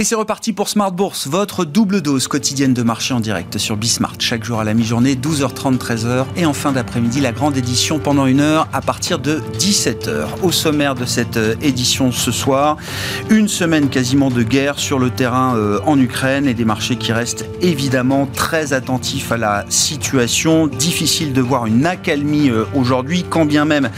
Et c'est reparti pour Smart Bourse, votre double dose quotidienne de marché en direct sur Bismart. Chaque jour à la mi-journée, 12h30, 13h. Et en fin d'après-midi, la grande édition pendant une heure à partir de 17h. Au sommaire de cette euh, édition ce soir, une semaine quasiment de guerre sur le terrain euh, en Ukraine et des marchés qui restent évidemment très attentifs à la situation. Difficile de voir une accalmie euh, aujourd'hui, quand bien même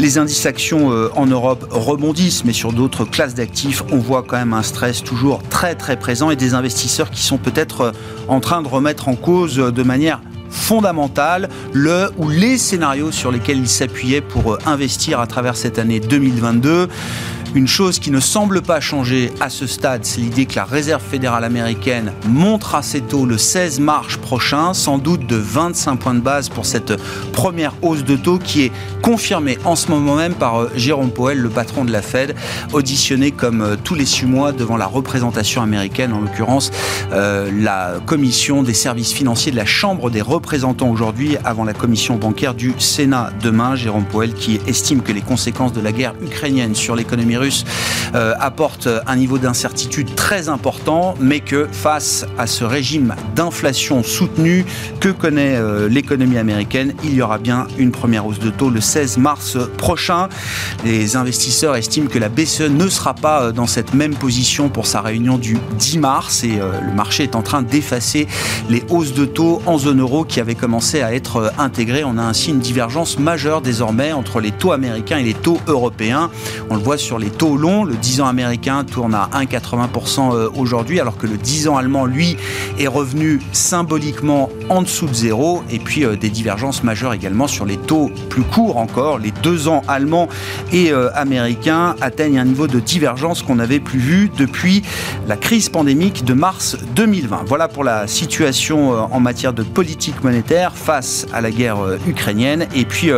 les indices actions en Europe rebondissent, mais sur d'autres classes d'actifs, on voit quand même un stress toujours très très présent et des investisseurs qui sont peut-être euh, en train de remettre en cause euh, de manière fondamentale le ou les scénarios sur lesquels ils s'appuyaient pour euh, investir à travers cette année 2022. Une chose qui ne semble pas changer à ce stade, c'est l'idée que la Réserve fédérale américaine montera ses taux le 16 mars prochain, sans doute de 25 points de base pour cette première hausse de taux qui est confirmée en ce moment même par euh, Jérôme Powell, le patron de la Fed, auditionné comme euh, tous les six mois devant la représentation américaine, en l'occurrence euh, la commission des services financiers de la Chambre des représentants aujourd'hui, avant la commission bancaire du Sénat demain. Jérôme Powell qui estime que les conséquences de la guerre ukrainienne sur l'économie russe euh, apporte un niveau d'incertitude très important, mais que face à ce régime d'inflation soutenu que connaît euh, l'économie américaine, il y aura bien une première hausse de taux le 16 mars prochain. Les investisseurs estiment que la BCE ne sera pas euh, dans cette même position pour sa réunion du 10 mars et le marché est en train d'effacer les hausses de taux en zone euro qui avaient commencé à être intégrées. On a ainsi une divergence majeure désormais entre les taux américains et les taux européens. On le voit sur les taux longs. Le 10 ans américain tourne à 1,80% euh, aujourd'hui, alors que le 10 ans allemand, lui, est revenu symboliquement en dessous de zéro. Et puis euh, des divergences majeures également sur les taux plus courts encore. Les 2 ans allemands et euh, américains atteignent un niveau de divergence qu'on n'avait plus vu depuis la crise pandémique de mars 2020. Voilà pour la situation en matière de politique monétaire face à la guerre ukrainienne. Et puis,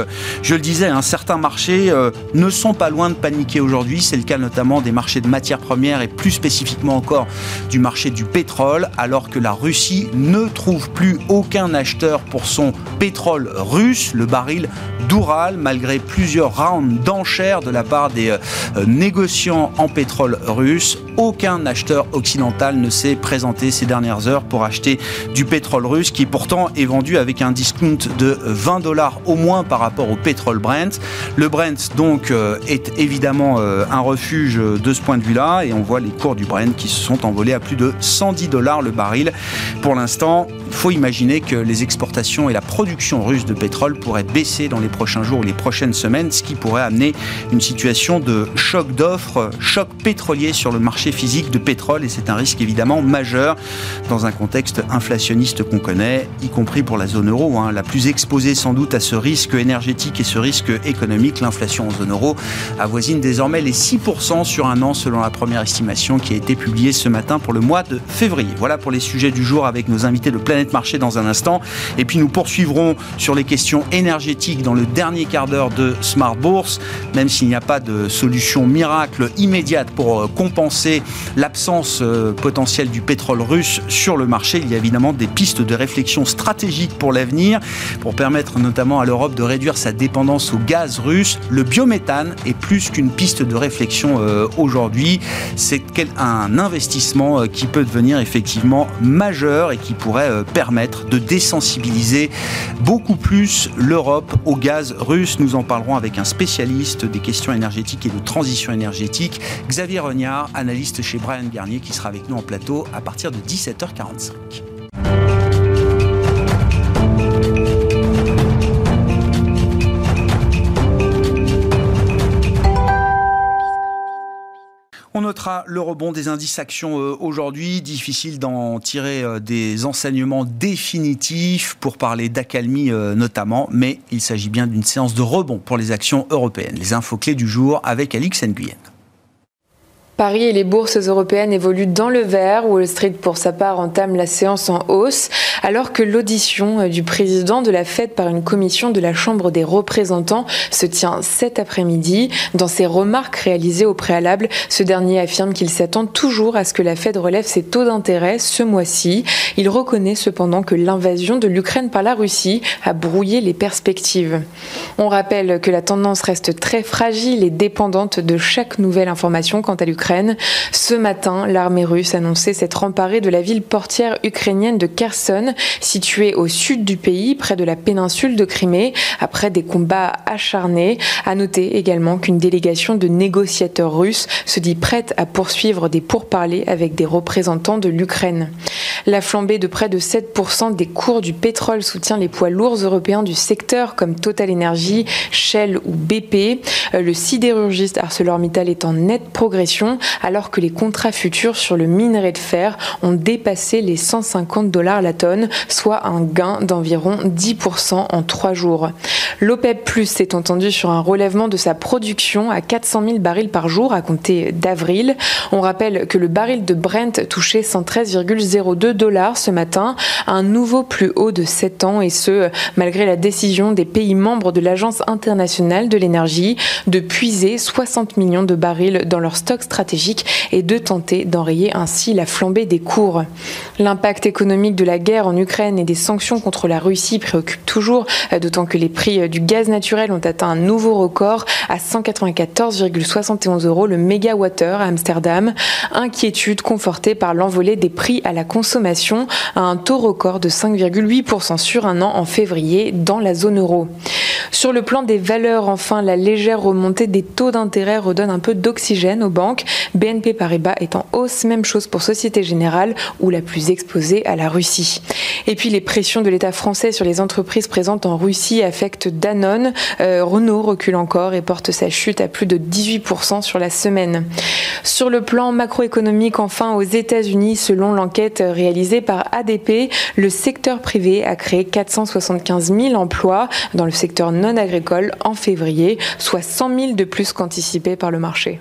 je le disais, un certain marché ne sont pas loin de paniquer aujourd'hui. C'est le cas notamment des marchés de matières premières et plus spécifiquement encore du marché du pétrole, alors que la Russie ne trouve plus aucun acheteur pour son pétrole russe, le baril d'Oural, malgré plusieurs rounds d'enchères de la part des euh, négociants en pétrole russe. Aucun acheteur occidental ne s'est présenté ces dernières heures pour acheter du pétrole russe, qui pourtant est vendu avec un discount de 20 dollars au moins par rapport au pétrole Brent. Le Brent, donc, euh, est évidemment euh, un refuge de ce point de vue-là, et on voit les cours du Brent qui se sont envolés à plus de 110 dollars le baril. Pour l'instant, il faut imaginer que les exportations et la production russe de pétrole pourraient baisser dans les prochains jours ou les prochaines semaines, ce qui pourrait amener une situation de choc d'offres, choc pétrolier sur le marché physique de pétrole, et c'est un risque évidemment majeur dans un contexte inflationniste qu'on connaît, y compris pour la zone euro, hein, la plus exposée sans doute à ce risque énergétique et ce risque économique. L'inflation en zone euro avoisine désormais les 6% sur un an selon la première estimation qui a été publiée ce matin pour le mois de février. Voilà pour les sujets du jour avec nos invités de Planète Marché dans un instant. Et puis nous poursuivrons sur les questions énergétiques dans le dernier quart d'heure de Smart Bourse, même s'il n'y a pas de solution miracle immédiate pour euh, l'absence euh, potentielle du pétrole russe sur le marché. Il y a évidemment des pistes de réflexion stratégique pour l'avenir, pour permettre notamment à l'Europe de réduire sa dépendance au gaz russe. Le biométhane est plus qu'une piste de réflexion euh, aujourd'hui. C'est un investissement euh, qui peut devenir effectivement majeur et qui pourrait permettre de désensibiliser beaucoup plus l'Europe au gaz russe. Nous en parlerons avec un spécialiste des questions énergétiques et de transition énergétique, Xavier Regnard, analyste chez Brian Garnier, qui sera avec nous en plateau à partir de 17h45. On notera le rebond des indices actions euh, aujourd'hui. Difficile d'en tirer euh, des enseignements définitifs pour parler d'accalmie euh, notamment, mais il s'agit bien d'une séance de rebond pour les actions européennes. Les infos clés du jour avec Alix Nguyen. Paris et les bourses européennes évoluent dans le vert. Wall Street, pour sa part, entame la séance en hausse, alors que l'audition euh, du président de la Fed par une commission de la Chambre des représentants se tient cet après-midi. Dans ses remarques réalisées au préalable, ce dernier affirme qu'il s'attend toujours à ce que la Fed relève ses taux d'intérêt ce mois-ci. Il reconnaît cependant que l'invasion de l'Ukraine par la Russie a brouillé les perspectives. On rappelle que la tendance reste très fragile et dépendante de chaque nouvelle information quant à l'Ukraine Ce matin, l'armée russe annonçait s'être emparée de la ville portière ukrainienne de Kherson, située au sud du pays, près de la péninsule de Crimée, après des combats acharnés. À noter également qu'une délégation de négociateurs russes se dit prête à poursuivre des pourparlers avec des représentants de l'Ukraine. La flambée de près de 7% des cours du pétrole soutient les poids lourds européens du secteur comme Total Energy, Shell ou BP. Euh, le sidérurgiste ArcelorMittal est en nette progression alors que les contrats futurs sur le minerai de fer ont dépassé les 150 dollars la tonne, soit un gain d'environ 10% en trois jours. L'OPEP Plus s'est entendu sur un relèvement de sa production à 400 000 barils par jour à compter d'avril. On rappelle que le baril de Brent touchait 113,02 dollars ce matin, un nouveau plus haut de 7 ans et ce, malgré la décision des pays membres de l'Agence internationale de l'énergie de puiser 60 millions de barils dans leur stock stratégique et de tenter d'enrayer ainsi la flambée des cours. L'impact économique de la guerre en Ukraine et des sanctions contre la Russie préoccupe toujours, d'autant que les prix du gaz naturel ont atteint un nouveau record à 194,71 euros le mégawattheure à Amsterdam. Inquiétude confortée par l'envolée des prix à la consommation à un taux record de 5,8% sur un an en février dans la zone euro. Sur le plan des valeurs, enfin, la légère remontée des taux d'intérêt redonne un peu d'oxygène aux banques. BNP Paribas est en hausse, même chose pour Société Générale, ou la plus exposée à la Russie. Et puis les pressions de l'État français sur les entreprises présentes en Russie affectent Danone. Euh, Renault recule encore et porte sa chute à plus de 18% sur la semaine. Sur le plan macroéconomique, enfin, aux États-Unis, selon l'enquête réalisée par ADP, le secteur privé a créé 475 000 emplois dans le secteur non agricole en février, soit 100 000 de plus qu'anticipé par le marché.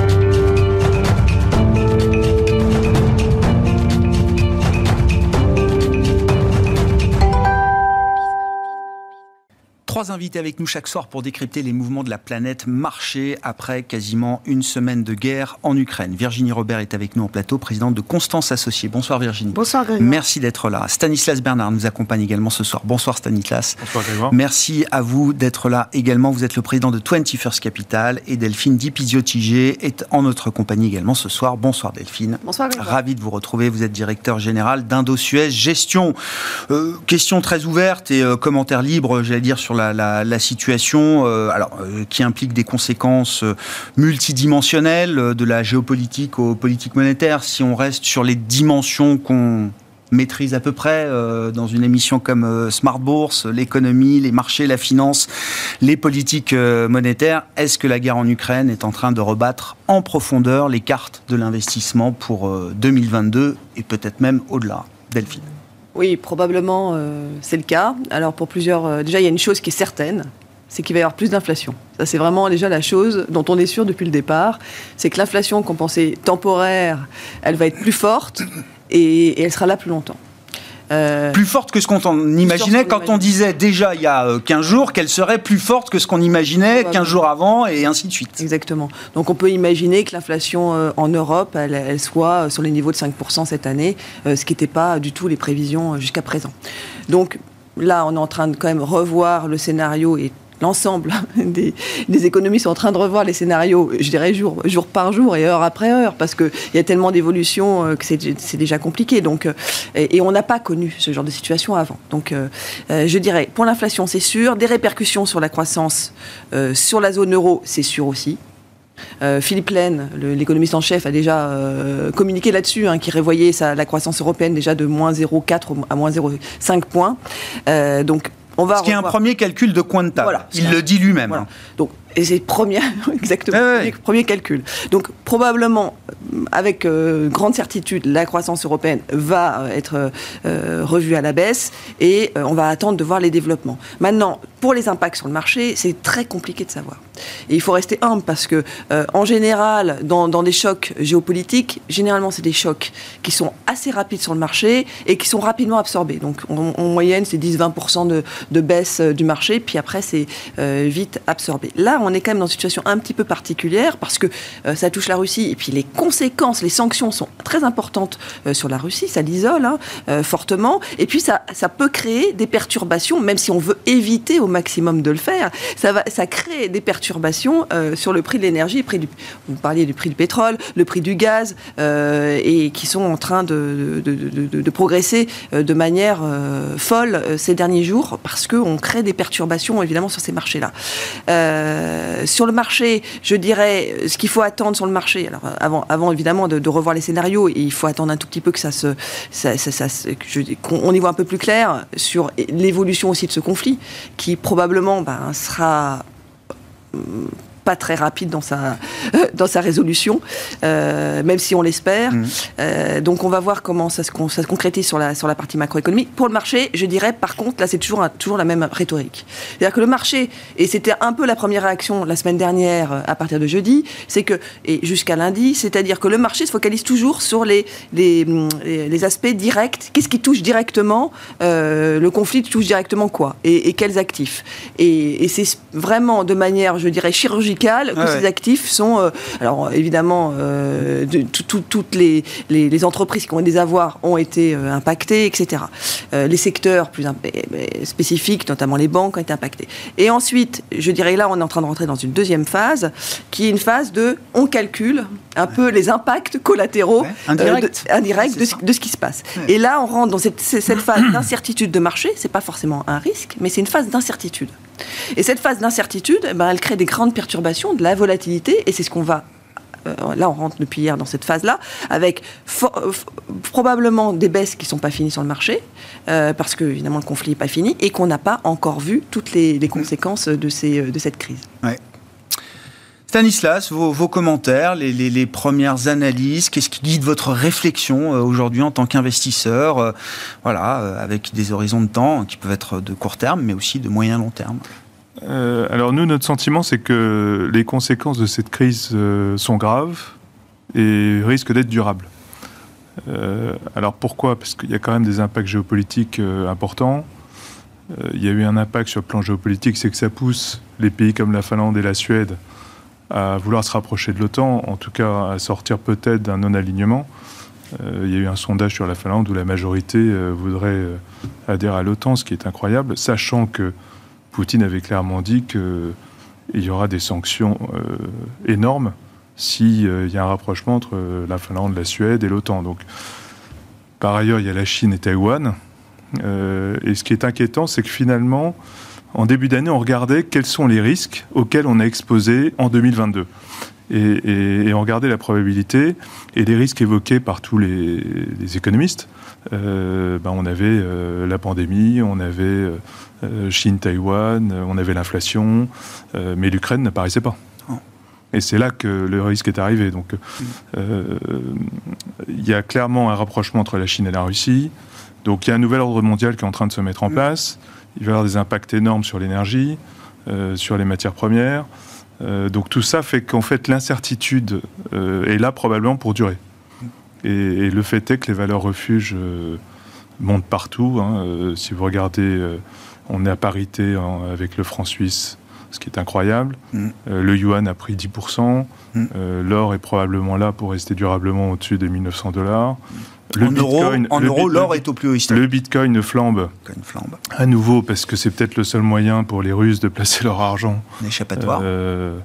Trois invités avec nous chaque soir pour décrypter les mouvements de la planète marché après quasiment une semaine de guerre en Ukraine. Virginie Robert est avec nous en plateau, présidente de Constance Associée. Bonsoir Virginie. Bonsoir Grégoire. Merci d'être là. Stanislas Bernard nous accompagne également ce soir. Bonsoir Stanislas. Bonsoir Grégoire. Merci à vous d'être là également. Vous êtes le président de 21st Capital et Delphine Dipizio-Tigé est en notre compagnie également ce soir. Bonsoir Delphine. Bonsoir Grégoire. Ravi de vous retrouver. Vous êtes directeur général d'Indo-Suez Gestion. Euh, question très ouverte et euh, commentaire libre, j'allais dire, sur la la, situation, euh, alors, euh, qui implique des conséquences euh, multidimensionnelles, de la géopolitique aux politiques monétaires. Si on reste sur les dimensions qu'on maîtrise à peu près dans une émission comme Smart Bourse, l'économie, les marchés, la finance, les politiques monétaires. Est-ce que la guerre en Ukraine est en train de rebattre en profondeur les cartes de l'investissement pour 2022 et peut-être même au-delà? Delphine oui, probablement, euh, c'est le cas. Alors, pour plusieurs. Euh, déjà, il y a une chose qui est certaine c'est qu'il va y avoir plus d'inflation. Ça, c'est vraiment déjà la chose dont on est sûr depuis le départ. C'est que l'inflation qu'on pensait temporaire, elle va être plus forte et elle sera là plus longtemps. Euh, plus forte que ce qu'on imaginait quand on disait déjà il y a 15 euh, jours qu'elle serait plus forte que ce qu'on imaginait 15 jours avant et ainsi de suite. Exactement. Donc on peut imaginer que l'inflation euh, en Europe, elle, soit sur les niveaux de 5% cette année, ce qui n'était pas du tout les prévisions jusqu'à présent. Donc là, on est en train de quand même revoir le scénario et l'ensemble des, économistes sont en train de revoir les scénarios, je dirais jour, par jour et heure après heure, parce qu'il y a tellement d'évolutions euh, que c'est déjà compliqué. Donc, euh, et, on n'a pas connu ce genre de situation avant. Donc, euh, je dirais, pour l'inflation, c'est sûr. Des répercussions sur la croissance, sur la zone euro, c'est sûr aussi. Philippe Laine, l'économiste en chef, a déjà communiqué là-dessus, hein, qui révoyait la croissance européenne déjà de moins 0,4 à moins 0,5 points. donc ce qui est un premier calcul de coin de table. Il le dit lui-même. Donc, et c'est premier, exactement, premier calcul. Donc probablement, avec euh, grande certitude, la croissance européenne va euh, être euh, revue à la baisse et on va attendre de voir les développements. Maintenant, pour les impacts sur le marché, c'est très compliqué de savoir. Et il faut rester humble parce que, euh, en général, dans, des chocs géopolitiques, généralement, c'est des chocs qui sont assez rapides sur le marché et qui sont rapidement absorbés. Donc, en, moyenne, c'est 10-20% de, baisse euh, du marché, puis après, c'est euh, vite absorbé. Là, on est quand même dans une situation un petit peu particulière parce que ça touche la Russie et puis les conséquences, les sanctions sont très importantes sur la Russie, ça l'isole hein, fortement. Et puis, ça, ça peut créer des perturbations, même si on veut éviter au maximum de le faire, ça, va, ça crée des perturbations euh, sur le prix de l'énergie, vous parliez du prix du pétrole, le prix du gaz, euh, et qui sont en train de, progresser euh, de manière folle ces derniers jours, parce qu'on crée des perturbations évidemment sur ces marchés-là. sur le marché, je dirais, ce qu'il faut attendre sur le marché, alors avant, avant évidemment de, revoir les scénarios, il faut attendre un tout petit peu que ça se, qu'on y voit un peu plus clair sur l'évolution aussi de ce conflit, qui probablement ben, sera pas très rapide dans sa, dans sa résolution, euh, même si on l'espère. Mmh. Euh, donc on va voir comment ça se, ça se, concrétise sur la, sur la partie macroéconomique. Pour le marché, je dirais par contre, là c'est toujours, toujours la même rhétorique. C'est-à-dire que le marché, et c'était un peu la première réaction la semaine dernière euh, à partir de jeudi, c'est que, et jusqu'à lundi, c'est-à-dire que le marché se focalise toujours sur les, les, les aspects directs. Qu'est-ce qui touche directement Le conflit touche directement quoi et, quels actifs? Et, et c'est vraiment de manière, je dirais, chirurgicale que ces actifs sont, euh, alors évidemment, euh, toutes les, les, entreprises qui ont des avoirs ont été euh, impactées, etc. les secteurs plus spécifiques, notamment les banques, ont été impactés. Et ensuite, je dirais là, on est en train de rentrer dans une deuxième phase, qui est une phase de, on calcule un peu les impacts collatéraux indirects de, de, ce qui se passe. Et là, on rentre dans cette, cette phase d'incertitude de marché. C'est pas forcément un risque, mais c'est une phase d'incertitude. Et cette phase d'incertitude, eh ben, elle crée des grandes perturbations, de la volatilité, et c'est ce qu'on va euh, là on rentre depuis hier dans cette phase-là, avec probablement des baisses qui ne sont pas finies sur le marché, euh, parce que évidemment le conflit n'est pas fini, et qu'on n'a pas encore vu toutes les, conséquences de, ces, de cette crise. Stanislas, vos, commentaires, les, premières analyses, qu'est-ce qui guide votre réflexion aujourd'hui en tant qu'investisseur, voilà, avec des horizons de temps qui peuvent être de court terme, mais aussi de moyen long terme? Euh, alors nous, notre sentiment, c'est que les conséquences de cette crise euh, sont graves et risquent d'être durables. Euh, alors pourquoi? Parce qu'il y a quand même des impacts géopolitiques importants. il y a eu un impact sur le plan géopolitique, c'est que ça pousse les pays comme la Finlande et la Suède à vouloir se rapprocher de l'OTAN, en tout cas à sortir peut-être d'un non-alignement. il y a eu un sondage sur la Finlande où la majorité voudrait adhérer à l'OTAN, ce qui est incroyable, sachant que Poutine avait clairement dit qu'il y aura des sanctions euh, énormes s'il euh, y a un rapprochement entre euh, la Finlande, la Suède et l'OTAN. Donc, par ailleurs, il y a la Chine et Taïwan. et ce qui est inquiétant, c'est que finalement, en début d'année, on regardait quels sont les risques auxquels on est exposé en 2022. Et, on regardait la probabilité et les risques évoqués par tous les, économistes. Ben, on avait la pandémie, on avait euh, Chine-Taïwan, euh, on avait l'inflation, euh, mais l'Ukraine n'apparaissait pas. Oh. Et c'est là que le risque est arrivé. Donc, il y a clairement un rapprochement entre la Chine et la Russie. Donc, il y a un nouvel ordre mondial qui est en train de se mettre en place. Il va y avoir des impacts énormes sur l'énergie, sur les matières premières. donc, tout ça fait qu'en fait, l'incertitude est là probablement pour durer. Et, le fait est que les valeurs refuges montent partout. Hein. si vous regardez on est à parité avec le franc suisse, ce qui est incroyable. Mm. Euh, le yuan a pris 10%. Mm. Euh, l'or est probablement là pour rester durablement au-dessus des 1900 dollars. Le en Bitcoin, euros, l'or est au plus haut historique. Le Bitcoin flambe. flambe. À nouveau, parce que c'est peut-être le seul moyen pour les Russes de placer leur argent. Un échappatoire. Euh,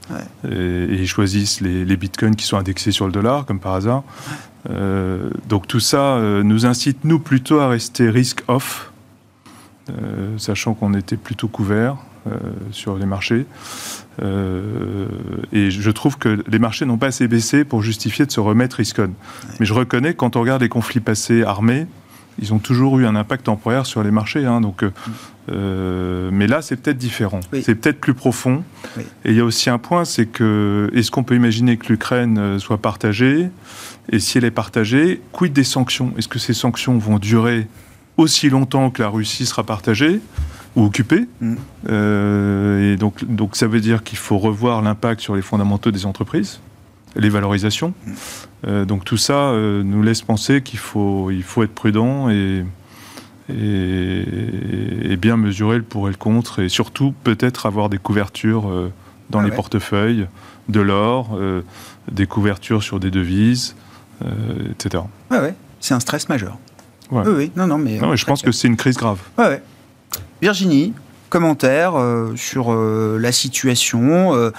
et, ils choisissent les, les, Bitcoins qui sont indexés sur le dollar, comme par hasard. donc tout ça nous incite, nous, plutôt à rester risk-off euh, sachant qu'on était plutôt couvert euh, sur les marchés. Euh, et je trouve que les marchés n'ont pas assez baissé pour justifier de se remettre risk-on. Mais je reconnais, quand on regarde les conflits passés armés, ils ont toujours eu un impact temporaire sur les marchés. Hein, donc, mais là, c'est peut-être différent. C'est peut-être plus profond. Et il y a aussi un point, c'est que est-ce qu'on peut imaginer que l'Ukraine soit partagée? Et si elle est partagée, quid des sanctions? Est-ce que ces sanctions vont durer aussi longtemps que la Russie sera partagée? Ou occupés. Mm. et donc, donc ça veut dire qu'il faut revoir l'impact sur les fondamentaux des entreprises, les valorisations. Mm. donc tout ça nous laisse penser qu'il faut, il faut être prudent et, et, bien mesurer le pour et le contre, et surtout peut-être avoir des couvertures dans ah les portefeuilles, de l'or, des couvertures sur des devises, etc. Ouais, ouais. C'est un stress majeur. Oui, oui, non, non, mais. Non, je pense que c'est une crise grave. Ouais, Virginie, commentaire euh, sur euh, la situation. Euh,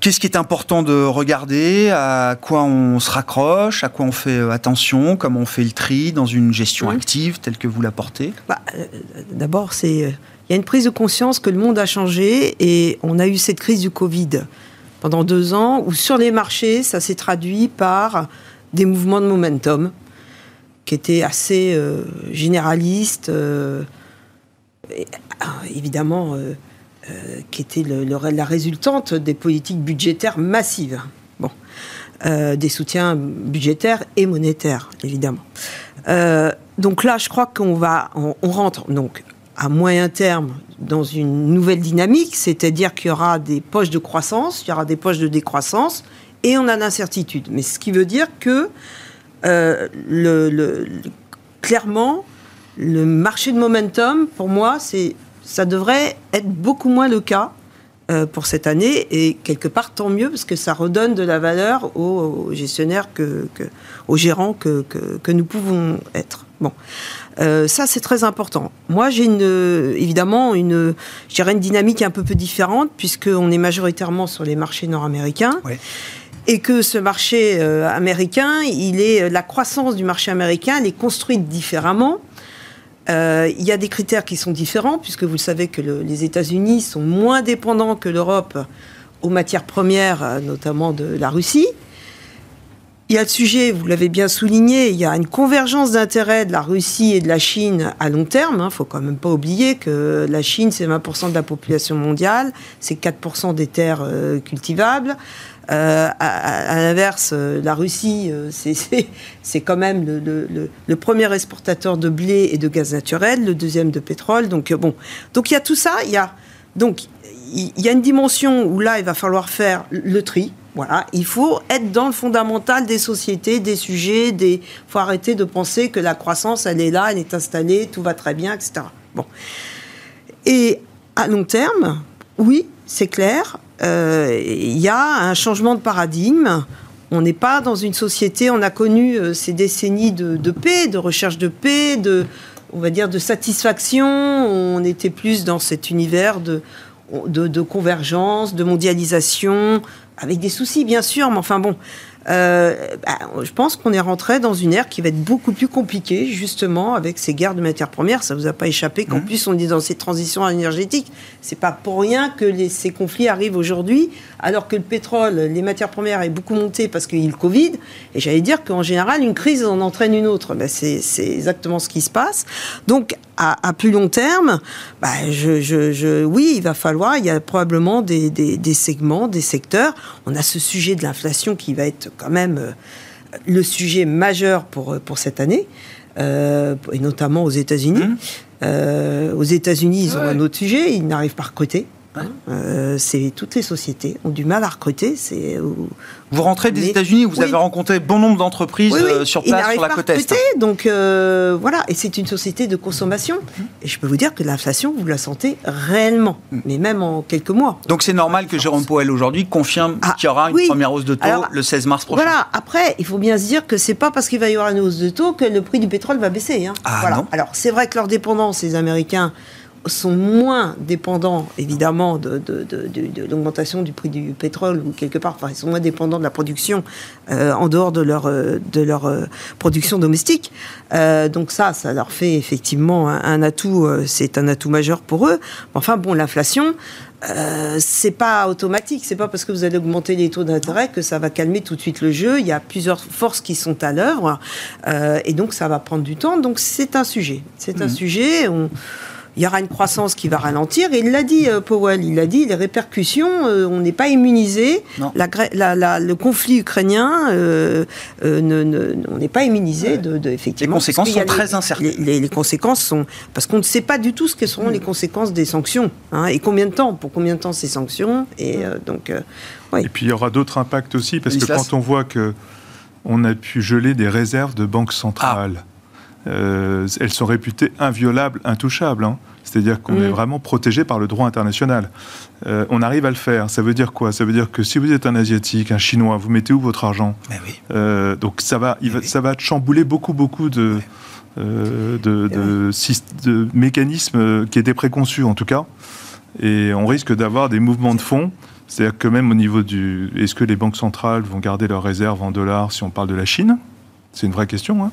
qu'est-ce qui est important de regarder À quoi on se raccroche À quoi on fait attention Comment on fait le tri dans une gestion active telle que vous la portez bah, D'abord, c'est il y a une prise de conscience que le monde a changé et on a eu cette crise du Covid pendant deux ans où sur les marchés, ça s'est traduit par des mouvements de momentum qui étaient assez généralistes, évidemment, euh, qui était la résultante des politiques budgétaires massives. Bon, des soutiens budgétaires et monétaires, évidemment. donc là, je crois qu'on va, on, rentre donc à moyen terme dans une nouvelle dynamique, c'est-à-dire qu'il y aura des poches de croissance, il y aura des poches de décroissance, et on a l'incertitude. Mais ce qui veut dire que euh, le, clairement, le marché de momentum, pour moi, c'est, ça devrait être beaucoup moins le cas euh, pour cette année. Et quelque part, tant mieux, parce que ça redonne de la valeur aux, gestionnaires, que, aux gérants que, que, nous pouvons être. Bon. Euh, ça, c'est très important. Moi, j'ai une, évidemment une, une dynamique un peu peu différente, puisqu'on est majoritairement sur les marchés nord-américains. Ouais et que ce marché euh, américain, il est, la croissance du marché américain, elle est construite différemment. Euh, il y a des critères qui sont différents, puisque vous le savez que les États-Unis sont moins dépendants que l'Europe aux matières premières, euh, notamment de la Russie. Il y a le sujet, vous l'avez bien souligné, il y a une convergence d'intérêts de la Russie et de la Chine à long terme. Il hein. ne faut quand même pas oublier que la Chine, c'est 20% de la population mondiale, c'est 4% des terres cultivables. Euh, à, l'inverse, euh, la Russie, euh, c'est quand même le, premier exportateur de blé et de gaz naturel, le deuxième de pétrole. Donc bon, donc il y a tout ça. Il y a donc il y a une dimension où là, il va falloir faire le tri. Voilà, il faut être dans le fondamental des sociétés, des sujets. Il faut arrêter de penser que la croissance, elle est là, elle est installée, tout va très bien, etc. Bon. Et à long terme, oui, c'est clair, euh, il y a un changement de paradigme. On n'est pas dans une société, on a connu euh, ces décennies de, paix, de recherche de paix, de, on va dire, de satisfaction. On était plus dans cet univers de, de convergence, de mondialisation, avec des soucis bien sûr, mais enfin bon, euh, bah, je pense qu'on est rentré dans une ère qui va être beaucoup plus compliquée, justement, avec ces guerres de matières premières. Ça vous a pas échappé qu'en mmh. plus on est dans ces transitions énergétiques. C'est pas pour rien que ces conflits arrivent aujourd'hui, alors que le pétrole, les matières premières est beaucoup monté parce qu'il y a eu le Covid. Et j'allais dire qu'en général, une crise en entraîne une autre. Ben, c'est exactement ce qui se passe. Donc, à, plus long terme, bah, je, oui, il va falloir, il y a probablement des, des segments, des secteurs. On a ce sujet de l'inflation qui va être quand même euh, le sujet majeur pour, pour cette année, euh, et notamment aux États-Unis. Mmh. Euh, aux États-Unis, ils ont un autre sujet, ils n'arrivent pas à recruter. Euh, c'est toutes les sociétés ont du mal à recruter. C'est vous rentrez des États-Unis, vous avez rencontré bon nombre d'entreprises euh, sur place sur la côte est. Donc euh, voilà, et c'est une société de consommation. Et je peux vous dire que l'inflation, vous la sentez réellement, hum. mais même en quelques mois. Donc c'est normal que Jérôme Powell aujourd'hui confirme ah, qu'il y aura une première hausse de taux le 16 mars prochain. Voilà. Après, il faut bien se dire que c'est pas parce qu'il va y avoir une hausse de taux que le prix du pétrole va baisser. Hein. Ah, voilà. Alors c'est vrai que leur dépendance, les Américains sont moins dépendants, évidemment, de, l'augmentation du prix du pétrole, ou quelque part, enfin, ils sont moins dépendants de la production euh, en dehors de leur, euh, de leur euh, production domestique. donc ça, ça leur fait effectivement un, atout, c'est un atout majeur pour eux. Enfin bon, l'inflation, c'est pas automatique, c'est pas parce que vous allez augmenter les taux d'intérêt que ça va calmer tout de suite le jeu. Il y a plusieurs forces qui sont à l'œuvre et donc ça va prendre du temps. Donc c'est un sujet, c'est un mmh. sujet. On, il y aura une croissance qui va ralentir. Et il l'a dit, euh, Powell, il a dit, les répercussions, euh, on n'est pas immunisé. le conflit ukrainien, euh, on n'est pas immunisé de, effectivement. Les conséquences sont très incertaines. Les, conséquences sont parce qu'on ne sait pas du tout ce que seront les conséquences des sanctions hein, et combien de temps, pour combien de temps ces sanctions. Et donc, Et puis il y aura d'autres impacts aussi parce que quand on voit que on a pu geler des réserves de banques centrales. Ah. Euh, elles sont réputées inviolables, intouchables. Hein. C'est-à-dire qu'on est mm. vraiment protégé par le droit international. Euh, on arrive à le faire. Ça veut dire quoi? Ça veut dire que si vous êtes un Asiatique, un Chinois, vous mettez où votre argent? Euh, Donc ça va, ça va chambouler beaucoup, beaucoup de, de, de, mécanismes qui étaient préconçus en tout cas. Et on risque d'avoir des mouvements de fonds. C'est-à-dire que même au niveau du... Est-ce que les banques centrales vont garder leurs réserves en dollars si on parle de la Chine? C'est une vraie question. Hein.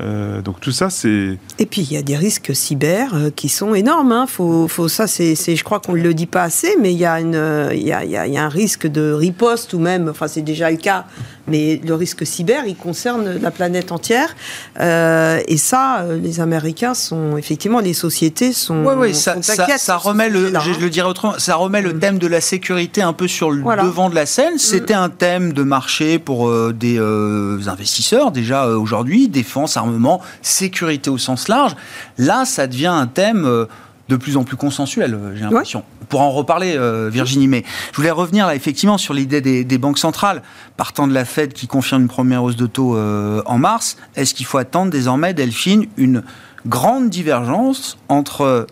Euh, donc tout ça, c'est. Et puis il y a des risques cyber euh, qui sont énormes. Hein. Faut, faut, ça, c'est, je crois qu'on ne le dit pas assez, mais il y, a il, y a, il y a un risque de riposte ou même, enfin c'est déjà le cas, mais le risque cyber, il concerne la planète entière. Euh, et ça, les Américains sont effectivement, les sociétés sont. Oui, oui, ça, ça, remet le, je, le dirais autrement, ça remet le mm. thème de la sécurité un peu sur le devant de la scène. Mm. C'était un thème de marché pour des investisseurs déjà aujourd'hui, défense armement, sécurité au sens large. Là, ça devient un thème euh, de plus en plus consensuel, euh, j'ai l'impression. Pour en reparler, euh, Virginie, mais je voulais revenir là, effectivement sur l'idée des, banques centrales. Partant de la Fed qui confirme une première hausse de taux en mars, est-ce qu'il faut attendre désormais, Delphine, une grande divergence entre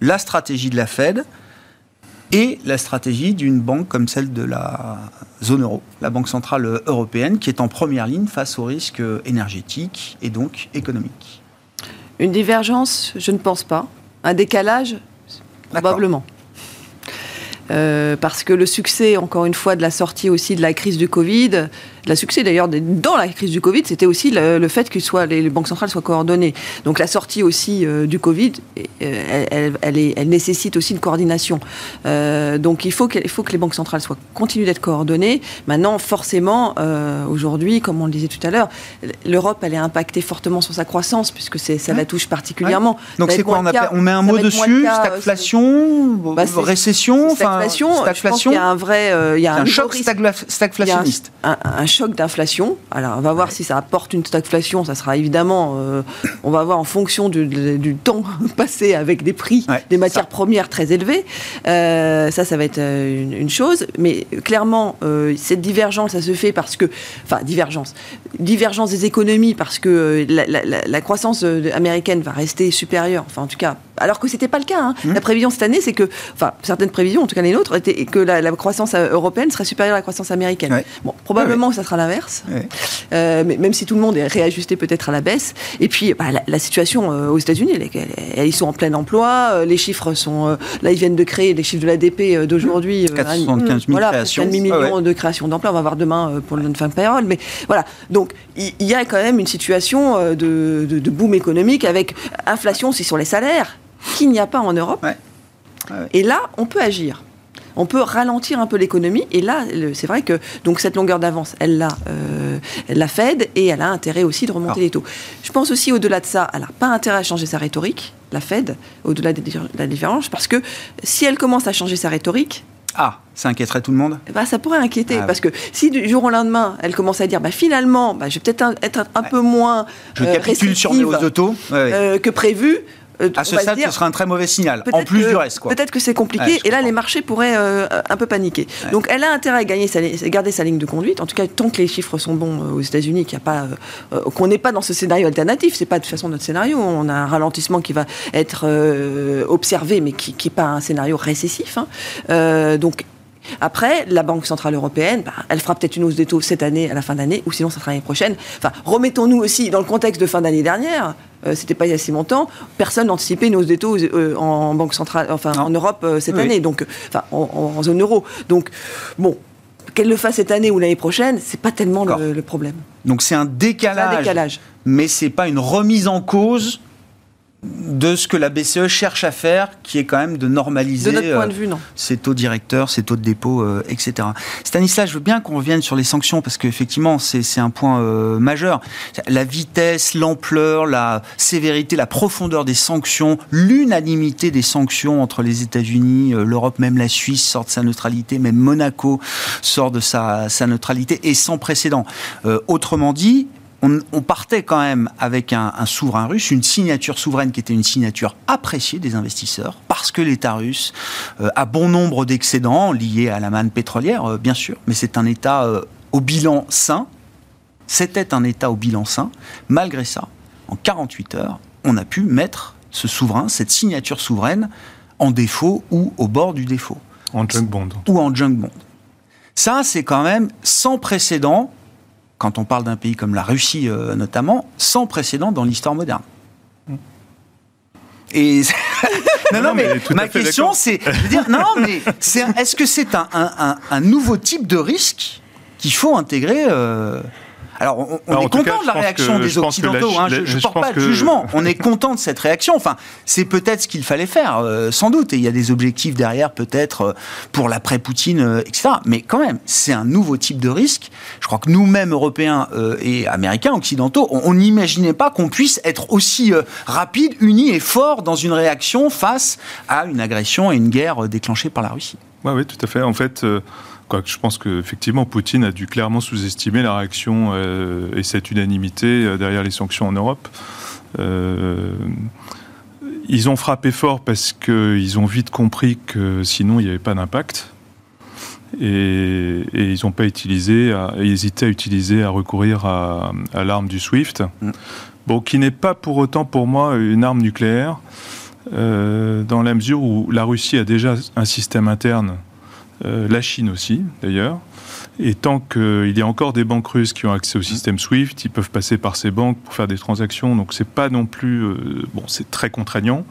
la stratégie de la Fed et la stratégie d'une banque comme celle de la zone euro, la Banque centrale européenne, qui est en première ligne face aux risques énergétiques et donc économiques. Une divergence, je ne pense pas. Un décalage, probablement. Euh, parce que le succès, encore une fois, de la sortie aussi de la crise du Covid, la succès d'ailleurs dans la crise du Covid, c'était aussi le, fait que soit, les, banques centrales soient coordonnées. Donc la sortie aussi euh, du Covid, euh, elle, elle, elle, nécessite aussi une coordination. Euh, donc il faut, qu'il faut que les banques centrales soient continuent d'être coordonnées. Maintenant, forcément, aujourd'hui, comme on le disait tout à l'heure, l'Europe, elle est impactée fortement sur sa croissance puisque ça la touche particulièrement. Donc c'est quoi on, met un mot dessus Stagflation, bah, récession, stagflation. stagflation. Il y a un vrai, il y a un, choc stagflationniste. un choc d'inflation. Alors, on va voir si ça apporte une stagflation. Ça sera évidemment, euh, on va voir en fonction du, temps passé avec des prix des matières premières très élevés. Euh, ça, ça va être euh, une, chose. Mais clairement, cette divergence, ça se fait parce que, enfin, divergence, divergence des économies parce que la, croissance américaine va rester supérieure. Enfin, en tout cas, alors que c'était pas le cas. Hein. Mmh. La prévision cette année, c'est que, enfin, certaines prévisions, en tout cas les nôtres, étaient que la, croissance européenne serait supérieure à la croissance américaine. Bon, probablement ça sera l'inverse. Euh, mais même si tout le monde est réajusté peut-être à la baisse. Et puis, bah, la, situation euh, aux États-Unis, ils sont en plein emploi. Euh, les chiffres sont. là, ils viennent de créer les chiffres de l'ADP d'aujourd'hui. 475 000 créations. 4 millions de créations d'emplois. On va voir demain pour le fin de payroll. Mais voilà. Donc, il y, a quand même une situation de, de, boom économique avec inflation aussi sur les salaires qu'il n'y a pas en Europe. Et là, on peut agir on peut ralentir un peu l'économie. Et là, c'est vrai que donc cette longueur d'avance, elle l'a, euh, la Fed et elle a intérêt aussi de remonter ah. les taux. Je pense aussi au-delà de ça, elle n'a pas intérêt à changer sa rhétorique, la Fed, au-delà de la différence, parce que si elle commence à changer sa rhétorique, ah, ça inquiéterait tout le monde? Bah, Ça pourrait inquiéter, ah parce que si du jour au lendemain, elle commence à dire, bah, finalement, bah, je vais peut-être être un, peu moins je euh, sur mes autos euh, que prévu, à ce stade, ce sera un très mauvais signal, en plus du reste. Peut-être que c'est compliqué, et là, les marchés pourraient euh, un peu paniquer. Donc, elle a intérêt à gagner sa, garder sa ligne de conduite, en tout cas, tant que les chiffres sont bons euh, aux États-Unis, qu'on n'est pas dans ce scénario alternatif, c'est pas de toute façon notre scénario. On a un ralentissement qui va être observé, mais qui n'est pas un scénario récessif. Hein. donc, après, la Banque Centrale Européenne, bah, elle fera peut-être une hausse des taux cette année, à la fin d'année, ou sinon ça sera l'année prochaine. Enfin, remettons-nous aussi dans le contexte de fin d'année dernière. Euh, c'était pas il y a si longtemps. Personne n'anticipait une hausse des taux euh, en Banque Centrale, enfin en Europe euh, cette année, donc, enfin en, zone euro. Donc, bon, qu'elle le fasse cette année ou l'année prochaine, c'est pas tellement le, problème. Donc c'est un décalage. Un décalage. Mais c'est pas une remise en cause de ce que la BCE cherche à faire, qui est quand même de normaliser De notre point de euh, vue, non. ses taux directeurs, ses taux de dépôt, euh, etc. Stanislas, je veux bien qu'on revienne sur les sanctions parce qu'effectivement, c'est c'est un point euh, majeur. La vitesse, l'ampleur, la sévérité, la profondeur des sanctions, l'unanimité des sanctions entre les États-Unis, euh, l'Europe, même la Suisse sort de sa neutralité, même Monaco sort de sa, sa neutralité, est sans précédent. Autrement dit, on, on partait quand même avec un, un souverain russe, une signature souveraine qui était une signature appréciée des investisseurs, parce que l'État russe euh, a bon nombre d'excédents liés à la manne pétrolière, euh, bien sûr, mais c'est un État euh, au bilan sain. C'était un État au bilan sain. Malgré ça, en 48 heures, on a pu mettre ce souverain, cette signature souveraine, en défaut ou au bord du défaut, En junk bond. ou en junk bond. Ça, c'est quand même sans précédent, quand on parle d'un pays comme la Russie euh, notamment, sans précédent dans l'histoire moderne. Et non, non, mais, ma question, c'est de dire, non, mais est-ce que c'est un, un- un- un nouveau type de risque qu'il faut intégrer euh, Alors, on, on Alors, en est content cas, de la réaction que- des la Occidentaux. Hein, je ne porte pas de jugement. On est content de cette réaction. Enfin, c'est peut-être ce qu'il fallait faire, euh, sans doute. Et il y a des objectifs derrière, peut-être euh, pour l'après-Poutine, euh, etc. Mais quand même, c'est un nouveau type de risque. Je crois que nous-mêmes, Européens et Américains, Occidentaux, on n'imaginait pas qu'on puisse être aussi rapide, unis et fort dans une réaction face à une agression et une guerre déclenchée par la Russie. Oui, oui, tout à fait. En fait, quoi, je pense qu'effectivement, Poutine a dû clairement sous-estimer la réaction euh, et cette unanimité euh, derrière les sanctions en Europe. Euh, ils ont frappé fort parce qu'ils ont vite compris que sinon il n'y avait pas d'impact. Et, et ils n'ont pas utilisé, à, hésité à utiliser, à recourir à, à l'arme du SWIFT. Mm. Bon, qui n'est pas pour autant pour moi une arme nucléaire, euh, dans la mesure où la Russie a déjà un système interne, euh, la Chine aussi d'ailleurs, et tant qu'il y a encore des banques russes qui ont accès au système SWIFT, ils peuvent passer par ces banques pour faire des transactions, donc c'est pas non plus, euh, bon, c'est très contraignant.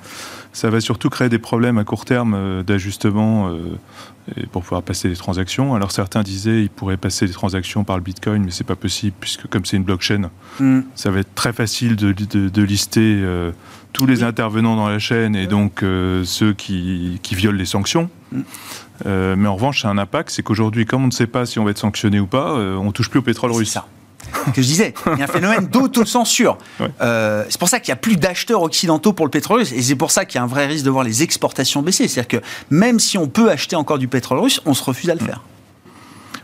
Ça va surtout créer des problèmes à court terme euh, d'ajustement euh, pour pouvoir passer des transactions. Alors certains disaient ils pourraient passer des transactions par le Bitcoin, mais c'est pas possible puisque comme c'est une blockchain, Mm. ça va être très facile de, de- de lister tous les intervenants dans la chaîne et donc ceux qui, qui violent les sanctions. Mm. Euh, mais en revanche, c'est un impact, c'est qu'aujourd'hui, comme on ne sait pas si on va être sanctionné ou pas, euh, on touche plus au pétrole C'est russe. ça. Que je disais, il y a un phénomène d'autocensure. Ouais. Euh, c'est pour ça qu'il n'y a plus d'acheteurs occidentaux pour le pétrole russe. Et c'est pour ça qu'il y a un vrai risque de voir les exportations baisser. C'est-à-dire que même si on peut acheter encore du pétrole russe, on se refuse à le faire.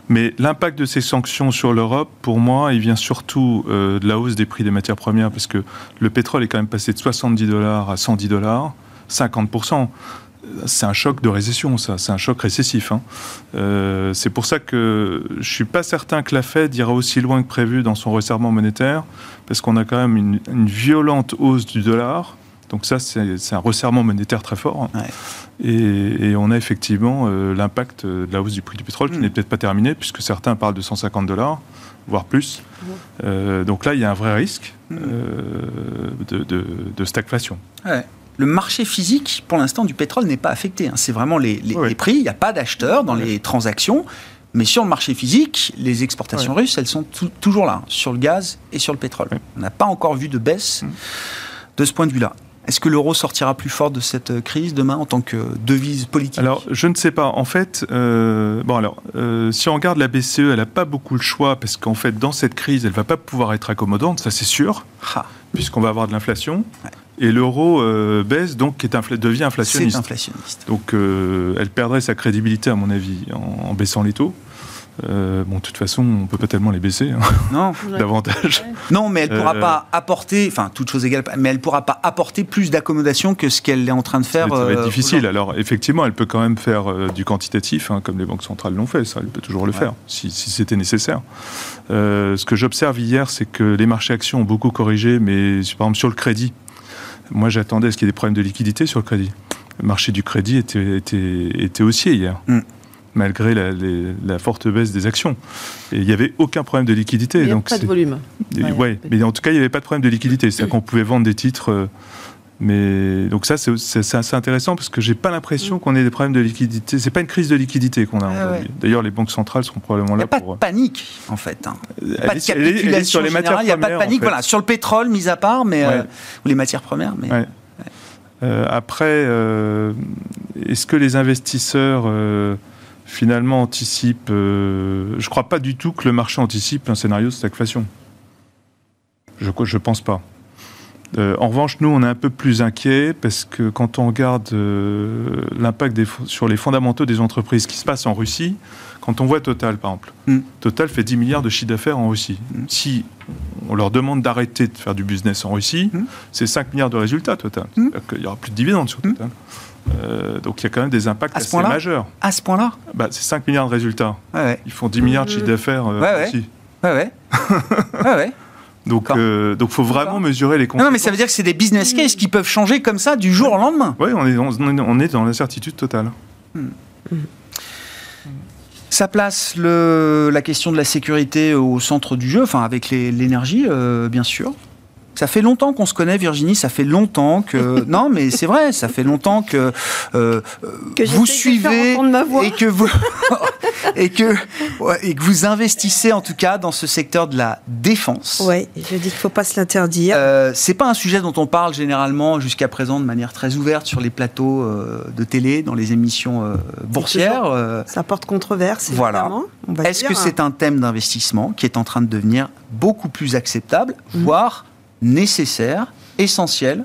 Mais l'impact de ces sanctions sur l'Europe, pour moi, il vient surtout euh, de la hausse des prix des matières premières, parce que le pétrole est quand même passé de 70 dollars à 110 dollars, 50%. C'est un choc de récession, ça. C'est un choc récessif. hein. Euh, c'est pour ça que je suis pas certain que la Fed ira aussi loin que prévu dans son resserrement monétaire, parce qu'on a quand même une, une violente hausse du dollar. Donc ça, c'est un resserrement monétaire très fort. Ouais. Et, et on a effectivement euh, l'impact de la hausse du prix du pétrole qui Mm. n'est peut-être pas terminé, puisque certains parlent de 150 dollars, voire plus. Euh, donc là, il y a un vrai risque Mm. de, de- de stagflation. Ouais. Le marché physique, pour l'instant, du pétrole n'est pas affecté. hein. C'est vraiment les, les- Oui. les prix. Il n'y a pas d'acheteurs dans Oui. les transactions. Mais sur le marché physique, les exportations russes, elles sont tou- toujours là, sur le gaz et sur le pétrole. On n'a pas encore vu de baisse Mm. de ce point de vue-là. Est-ce que l'euro sortira plus fort de cette euh, crise demain en tant que devise politique? Alors, je ne sais pas. En fait, euh, bon alors, euh, si on regarde la BCE, elle n'a pas beaucoup le choix parce qu'en fait, dans cette crise, elle va pas pouvoir être accommodante, ça c'est sûr, Ah, puisqu'on va avoir de l'inflation Ouais. Et l'euro euh, baisse, donc est infla- devient C'est inflationniste. inflationniste. Donc, euh, elle perdrait sa crédibilité, à mon avis, en, en baissant les taux. Euh, bon, de toute façon, on peut pas tellement les baisser hein, Non, davantage. non, mais elle ne pourra Euh, pas apporter, enfin, toute chose égale, mais elle ne pourra pas apporter plus d'accommodation que ce qu'elle est en train de faire. ça va être euh, difficile. Alors, effectivement, elle peut quand même faire du quantitatif, hein, comme les banques centrales l'ont fait. Ça, elle peut toujours le Ouais. faire, si, si c'était nécessaire. Ce que j'observe hier, c'est que les marchés actions ont beaucoup corrigé, mais par exemple sur le crédit, moi j'attendais à ce qu'il y ait des problèmes de liquidité sur le crédit? Le marché du crédit était, était, était haussier hier. Mm. Malgré la, les- la forte baisse des actions. Et il n'y avait aucun problème de liquidité. Il n'y a donc pas de volume. et- Ouais. ouais, mais en tout cas, il n'y avait pas de problème de liquidité. C'est-à-dire qu'on pouvait vendre des titres. Euh, mais donc ça, c'est- assez intéressant parce que j'ai pas l'impression qu'on ait des problèmes de liquidité. C'est pas une crise de liquidité qu'on a Ah aujourd'hui. ouais. D'ailleurs, les banques centrales seront probablement Il n'y là a pas pour. de panique, en fait. hein. Pas de capitulation sur les matières il n'y a pas de panique. en fait. Voilà, sur le pétrole, mis à part, mais euh, ou les matières premières. Mais Ouais. après, est-ce que les investisseurs finalement anticipent Je ne crois pas du tout que le marché anticipe un scénario de stagflation. Je ne pense pas. Euh, en revanche, nous, on est un peu plus inquiets parce que quand on regarde euh, l'impact sur les fondamentaux des entreprises qui se passe en Russie, quand on voit Total, par exemple, hmm. Total fait 10 milliards de chiffre d'affaires en Russie. Hmm. Si on leur demande d'arrêter de faire du business en Russie, hmm. c'est 5 milliards de résultats Total. Il n'y aura plus de dividendes sur Total. Euh, donc il y a quand même des impacts assez majeurs. À ce point-là bah, C'est 5 milliards de résultats. Ils font 10 milliards de chiffre d'affaires ouais. Ouais, ouais. ouais, ouais. Donc, il euh, donc, faut vraiment mesurer les conséquences. Non, mais ça veut dire que c'est des business cases qui peuvent changer comme ça du jour au lendemain. Oui, on est, on est dans l'incertitude totale. Hmm. Ça place le, la question de la sécurité au centre du jeu, enfin avec l'énergie, euh, bien sûr. Ça fait longtemps qu'on se connaît, Virginie. Ça fait longtemps que non, mais c'est vrai. Ça fait longtemps que, euh, vous suivez et que vous et que et que vous investissez en tout cas dans ce secteur de la défense. Oui, je dis qu'il faut pas se l'interdire. Euh, c'est pas un sujet dont on parle généralement jusqu'à présent de manière très ouverte sur les plateaux euh, de télé, dans les émissions euh, boursières. Euh. ça porte controverse. Voilà. Est-ce que c'est un thème d'investissement qui est en train de devenir beaucoup plus acceptable, mm. voire nécessaire, essentiel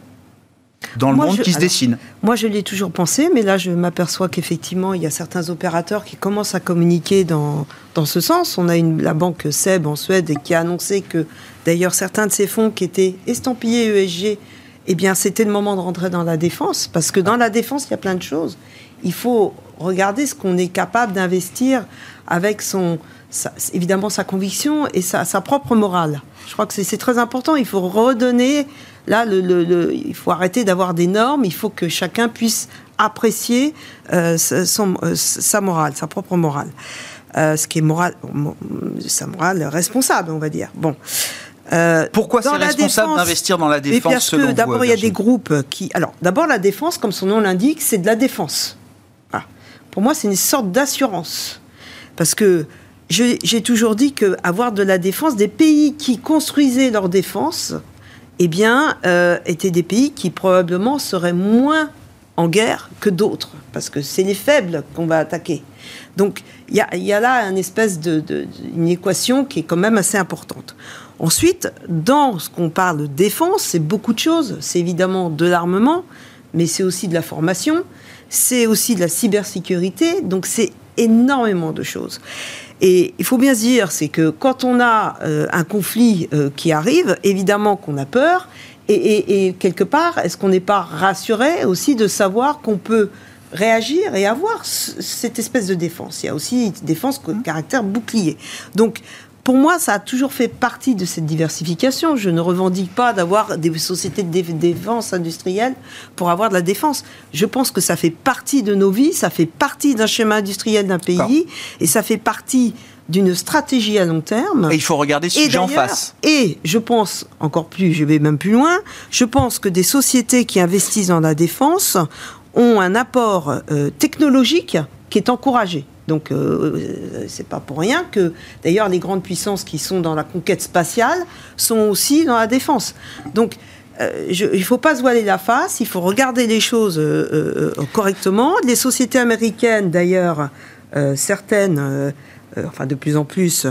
dans le monde qui se dessine. Moi, je l'ai toujours pensé, mais là, je m'aperçois qu'effectivement, il y a certains opérateurs qui commencent à communiquer dans, dans ce sens. On a une, la banque SEB en Suède qui a annoncé que, d'ailleurs, certains de ces fonds qui étaient estampillés ESG, eh bien, c'était le moment de rentrer dans la défense, parce que dans la défense, il y a plein de choses. Il faut regarder ce qu'on est capable d'investir avec son, évidemment sa conviction et sa, sa, propre morale. Je crois que c'est très important. Il faut redonner, là, le, il faut arrêter d'avoir des normes. Il faut que chacun puisse apprécier euh, son, euh, sa morale, sa propre morale. Euh, ce qui est moral, sa morale responsable, on va dire. Bon. Pourquoi c'est responsable d'investir dans la défense Parce que d'abord, il y a des groupes qui. Alors, d'abord, la défense, comme son nom l'indique, c'est de la défense. Pour moi, c'est une sorte d'assurance. Parce que j'ai toujours dit qu'avoir de la défense, des pays qui construisaient leur défense, eh bien, euh, étaient des pays qui probablement seraient moins en guerre que d'autres, parce que c'est les faibles qu'on va attaquer. Donc, il y, a, là une espèce de, une équation qui est quand même assez importante. Ensuite, dans ce qu'on parle de défense, c'est beaucoup de choses. C'est évidemment de l'armement, mais c'est aussi de la formation, c'est aussi de la cybersécurité, donc c'est énormément de choses. Et il faut bien se dire, c'est que quand on a euh, un conflit euh, qui arrive, évidemment qu'on a peur. Et, quelque part, est-ce qu'on n'est pas rassuré aussi de savoir qu'on peut réagir et avoir cette espèce de défense? Il y a aussi une défense de caractère bouclier. Donc, pour moi, ça a toujours fait partie de cette diversification. Je ne revendique pas d'avoir des sociétés de défense industrielle pour avoir de la défense. Je pense que ça fait partie de nos vies, ça fait partie d'un schéma industriel d'un pays, et ça fait partie d'une stratégie à long terme. Et il faut regarder ce sujet en face. Et je pense, encore plus, je vais même plus loin, je pense que des sociétés qui investissent dans la défense ont un apport euh, technologique qui est encouragé. Donc, euh, euh, c'est pas pour rien que, d'ailleurs, les grandes puissances qui sont dans la conquête spatiale sont aussi dans la défense. Donc, euh, il ne faut pas se voiler la face, il faut regarder les choses correctement. Les sociétés américaines, d'ailleurs, certaines, enfin de plus en plus,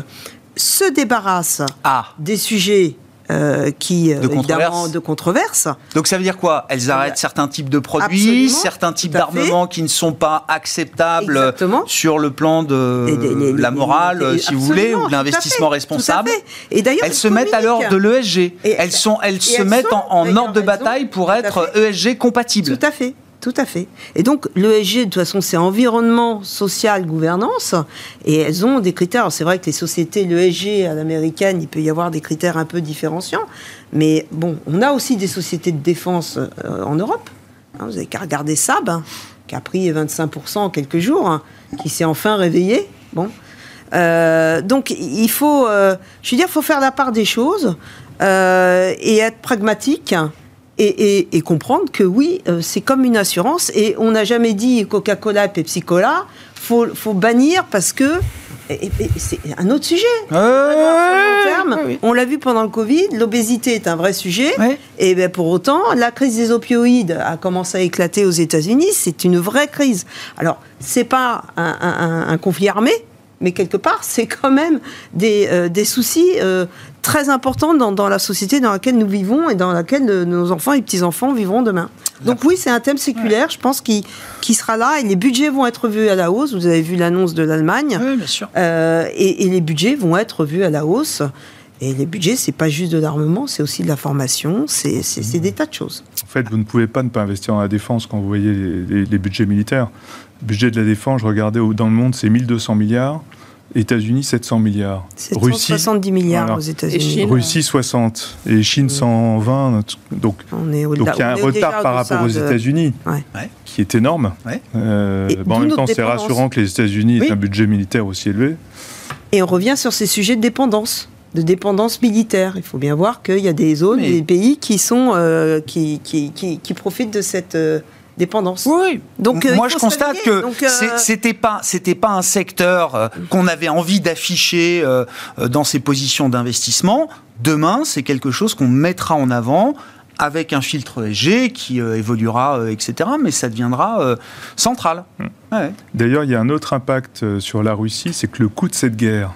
se débarrassent ah. des sujets euh, qui de évidemment de controverses. Donc ça veut dire quoi? Elles arrêtent certains types de produits, certains types d'armements qui ne sont pas acceptables sur le plan de la morale, si vous voulez, ou de l'investissement responsable. Et d'ailleurs, elles se mettent alors de l'ESG. Elles sont, elles se mettent en, en ordre de bataille pour être ESG compatibles. Tout à fait. Tout à fait. Et donc, l'ESG, de toute façon, c'est environnement, social, gouvernance. Et elles ont des critères. C'est vrai que les sociétés, l'ESG à l'américaine, il peut y avoir des critères un peu différenciants. Mais bon, on a aussi des sociétés de défense euh, en Europe. Hein, vous avez qu'à regarder Saab, hein, qui a pris 25% en quelques jours, hein, qui s'est enfin réveillé. Bon. Euh, donc, il faut, euh, je veux dire, faut faire la part des choses et être pragmatique et, comprendre que oui, euh, c'est comme une assurance. Et on n'a jamais dit Coca-Cola et Pepsi-Cola, faut, faut bannir parce que c'est un autre sujet. Terme. On l'a vu pendant le Covid, l'obésité est un vrai sujet. Et ben pour autant, la crise des opioïdes a commencé à éclater aux États-Unis. C'est une vraie crise. Alors, c'est pas un, un- un conflit armé, mais quelque part, c'est quand même des, euh, des soucis euh, très importants dans, dans la société dans laquelle nous vivons et dans laquelle euh, nos enfants et petits-enfants vivront demain. Donc oui, c'est un thème séculaire, je pense, qui, qui sera là. Et les budgets vont être vus à la hausse. Vous avez vu l'annonce de l'Allemagne. Oui, bien sûr. Euh, et, et les budgets vont être vus à la hausse. Et les budgets, c'est pas juste de l'armement, c'est aussi de la formation, c'est c'est- c'est des tas de choses. En fait, vous ne pouvez pas ne pas investir dans la défense quand vous voyez les, les- les budgets militaires. Le budget de la défense, je regardais dans le monde, c'est 1200 milliards. États-Unis, 700 milliards. 770 milliards voilà. aux États-Unis. Russie, 60. Et Chine, 120. Donc, On est donc au-delà. il y a un retard par rapport aux de- États-Unis Ouais. qui est énorme. Ouais. Euh, bon, en même temps, c'est rassurant que les États-Unis aient un budget militaire aussi élevé. Et on revient sur ces sujets de dépendance, de dépendance militaire. Il faut bien voir qu'il y a des zones, Mais- des pays qui sont euh, qui, qui, qui, qui profitent de cette euh, dépendance. Oui. Donc, euh, moi, je constate que euh, c'était pas, c'était pas un secteur euh, qu'on avait envie d'afficher euh, dans ses positions d'investissement. Demain, c'est quelque chose qu'on mettra en avant avec un filtre ESG qui euh, évoluera, euh, etc. Mais ça deviendra euh, central. Ouais. D'ailleurs, il y a un autre impact sur la Russie, c'est que le coût de cette guerre,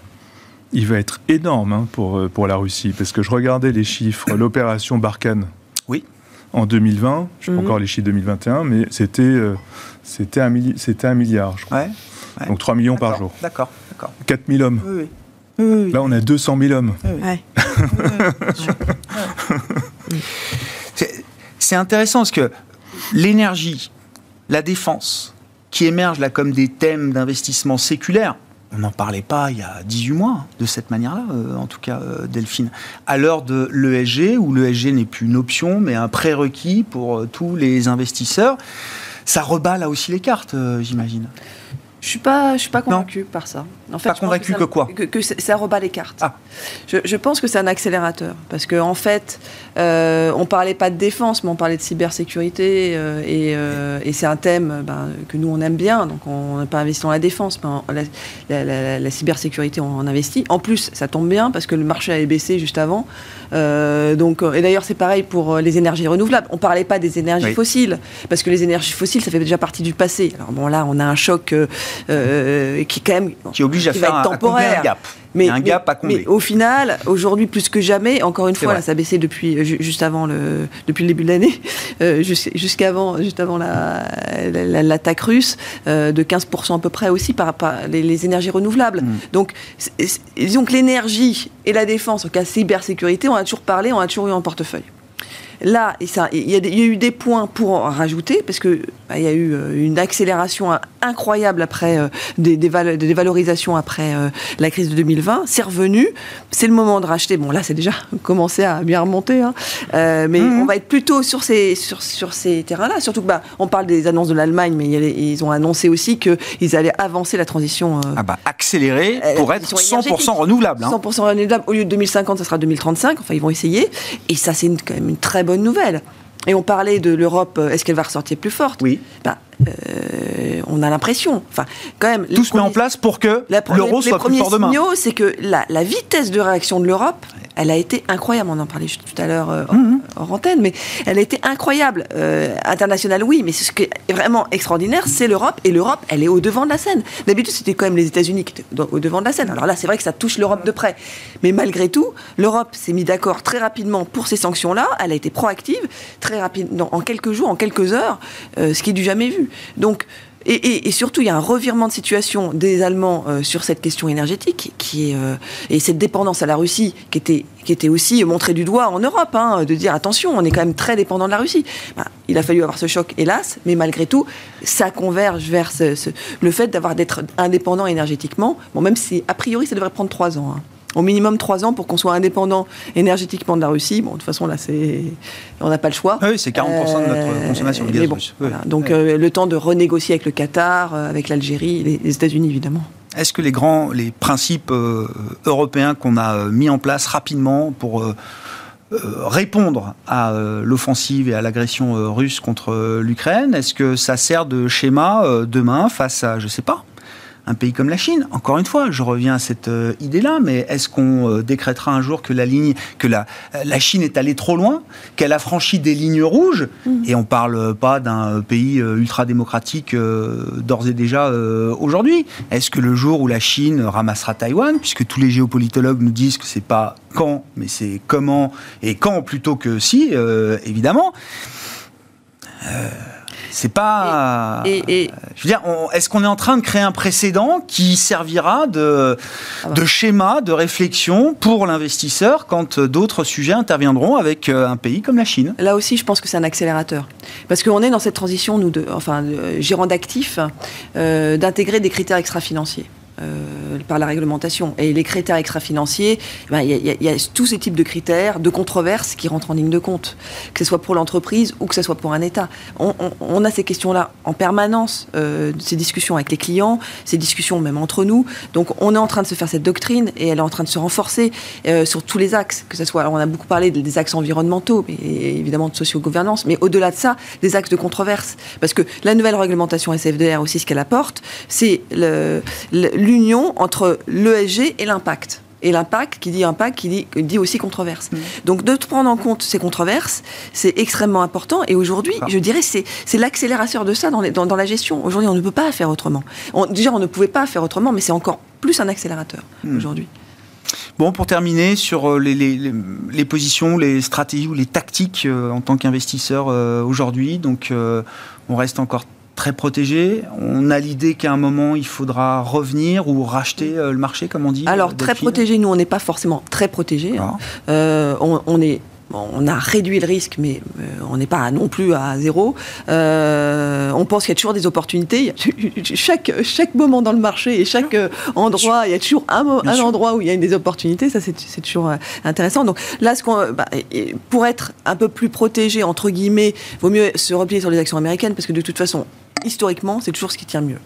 il va être énorme hein, pour, pour la Russie. Parce que je regardais les chiffres, l'opération Barkhane. En 2020, je sais pas Mhm. encore les chiffres 2021, mais c'était euh, c'était un, milli- c'était un milliard, je crois. Ouais. Ouais. Donc 3 millions par jour. D'accord. D'accord. 4 000 hommes. Oui, oui. Oui, oui. Là, on a 200 000 hommes. C'est intéressant parce que l'énergie, la défense, qui émergent là comme des thèmes d'investissement séculaire, on n'en parlait pas il y a 18 mois de cette manière-là, euh, en tout cas euh, Delphine. À l'heure de l'ESG, où l'ESG n'est plus une option, mais un prérequis pour euh, tous les investisseurs, ça rebat là aussi les cartes, j'imagine. Je suis pas, je suis pas convaincu par ça. En Pas je pense convaincu que quoi Que, que ça rebat les cartes. Ah. Je, je pense que c'est un accélérateur parce que en fait, euh, on parlait pas de défense, mais on parlait de cybersécurité euh, et, euh, et c'est un thème euh, ben, que nous on aime bien. Donc on n'a pas investi dans la défense, mais la, la- la- la cybersécurité on en investit. En plus, ça tombe bien parce que le marché avait baissé juste avant. Donc et d'ailleurs c'est pareil pour les énergies renouvelables. On parlait pas des énergies Oui. fossiles parce que les énergies fossiles ça fait déjà partie du passé. Alors bon là on a un choc euh, qui quand même Qui oblige à va faire un, être temporaire. gap. A un gap à combler. mais au final, aujourd'hui plus que jamais, encore une fois, là, ça a baissé depuis euh, ju- juste avant le depuis le début de l'année, euh, jus- jusqu'avant juste avant la la- la- l'attaque russe, euh, de 15% à peu près aussi par, par les, les énergies renouvelables. Mm. Donc, disons que l'énergie et la défense, en cas cybersécurité, on a toujours parlé, on a toujours eu en portefeuille. Là, il y, a y eu des points pour en rajouter, parce que bah, y a eu euh, une accélération incroyable après euh, des, des, val- des dévalorisations après euh, la crise de 2020. C'est revenu, c'est le moment de racheter. Bon, là, c'est déjà commencé à bien remonter, hein. Euh, mais Mhm. on va être plutôt sur ces sur, sur ces terrains-là. Surtout que bah, on parle des annonces de l'Allemagne, mais y a ils ont annoncé aussi qu'ils allaient avancer la transition. Ah bah, accéléré Euh, pour être transition 100% énergétique. renouvelable. hein. 100% renouvelable. Au lieu de 2050, ça sera 2035. Enfin, ils vont essayer. Et ça, c'est quand même une très bonne nouvelle. Et on parlait de l'Europe, euh, est-ce qu'elle va ressortir plus forte? Oui. Ben, euh, On a l'impression. Enfin, quand même. Tout se met en place pour que l'euro soit plus fort demain. signaux, c'est que la, la vitesse de réaction de l'Europe, elle a été incroyable. On en parlait tout à l'heure euh, hors- Mhm. hors antenne, mais elle a été incroyable. Euh, internationale, oui, mais ce qui est vraiment extraordinaire, c'est l'Europe. Et l'Europe, elle est au devant de la scène. D'habitude, c'était quand même les États-Unis qui étaient au devant de la scène. Alors là, c'est vrai que ça touche l'Europe de près. Mais malgré tout, l'Europe s'est mis d'accord très rapidement pour ces sanctions-là. Elle a été proactive très rapidement, en quelques jours, en quelques heures, euh, ce qui est du jamais vu. Donc, et, surtout, il y a un revirement de situation des Allemands euh, sur cette question énergétique, qui est euh, et cette dépendance à la Russie, qui était qui était aussi montrée du doigt en Europe, hein, de dire attention, on est quand même très dépendant de la Russie. Ben, il a fallu avoir ce choc, hélas, mais malgré tout, ça converge vers le fait d'avoir d'être indépendant énergétiquement. Bon, même si a priori, ça devrait prendre trois ans. hein. Au minimum trois ans pour qu'on soit indépendant énergétiquement de la Russie. Bon, de toute façon, là, c'est on n'a pas le choix. Ah oui, c'est 40% de notre Euh, consommation de gaz bon, russe. Voilà. Donc euh, le temps de renégocier avec le Qatar, euh, avec l'Algérie, les, les États-Unis évidemment. Est-ce que les grands, les principes européens qu'on a mis en place rapidement pour répondre à l'offensive et à l'agression russe contre l'Ukraine, est-ce que ça sert de schéma demain face à, je sais pas, un pays comme la Chine. Encore une fois, je reviens à cette euh, idée-là, mais est-ce qu'on euh, décrétera un jour que la ligne, que la, euh, la Chine est allée trop loin, qu'elle a franchi des lignes rouges Mhm. Et on parle pas d'un pays ultra démocratique euh, d'ores et déjà aujourd'hui? Est-ce que le jour où la Chine ramassera Taïwan, puisque tous les géopolitologues nous disent que c'est pas quand, mais c'est comment et quand plutôt que si, évidemment. Euh, c'est pas. Et, et- Je veux dire, on- est-ce qu'on est en train de créer un précédent qui servira de, Ah bah. de schéma, de réflexion pour l'investisseur quand euh, d'autres sujets interviendront avec euh, un pays comme la Chine? Là aussi, je pense que c'est un accélérateur. Parce qu'on est dans cette transition, nous, de, enfin, de, euh, gérant d'actifs, euh, d'intégrer des critères extra-financiers. Euh, par la réglementation. Et les critères extra-financiers, ben, il y, a- tous ces types de critères, de controverses qui rentrent en ligne de compte, que ce soit pour l'entreprise ou que ce soit pour un État. On, a ces questions-là en permanence, euh, ces discussions avec les clients, ces discussions même entre nous. Donc on est en train de se faire cette doctrine et elle est en train de se renforcer euh, sur tous les axes, que ce soit, on a beaucoup parlé des axes environnementaux, mais évidemment de socio-gouvernance, mais au-delà de ça, des axes de controverse. Parce que la nouvelle réglementation SFDR aussi, ce qu'elle apporte, c'est le- l'union entre l'ESG et l'impact. Et l'impact, qui dit impact, qui dit, dit aussi controverse. Donc de prendre en compte ces controverses, c'est extrêmement important. Et aujourd'hui, Ah. je dirais, c'est c'est l'accélérateur de ça dans, les- dans, dans la gestion. Aujourd'hui, on ne peut pas faire autrement. On- déjà, on ne pouvait pas faire autrement, mais c'est encore plus un accélérateur Hmm. aujourd'hui. Bon, pour terminer, sur euh, les, les- les- les positions, les stratégies ou les tactiques euh, en tant qu'investisseur euh, aujourd'hui, donc euh, on reste encore très protégé. On a l'idée qu'à un moment, il faudra revenir ou racheter euh, le marché, comme on dit. Alors, euh, très protégé, nous, on n'est pas forcément très protégé. Ah. Euh, on, on est. On a réduit le risque, mais on n'est pas non plus à zéro. Euh, on pense qu'il y a toujours des opportunités. Chaque, chaque moment dans le marché et chaque endroit, il y a toujours un, endroit où il y a des opportunités. Ça, c'est toujours intéressant. Donc là, ce qu'on, bah, pour être un peu plus protégé, entre guillemets, vaut mieux se replier sur les actions américaines parce que de toute façon, historiquement, c'est toujours ce qui tient mieux.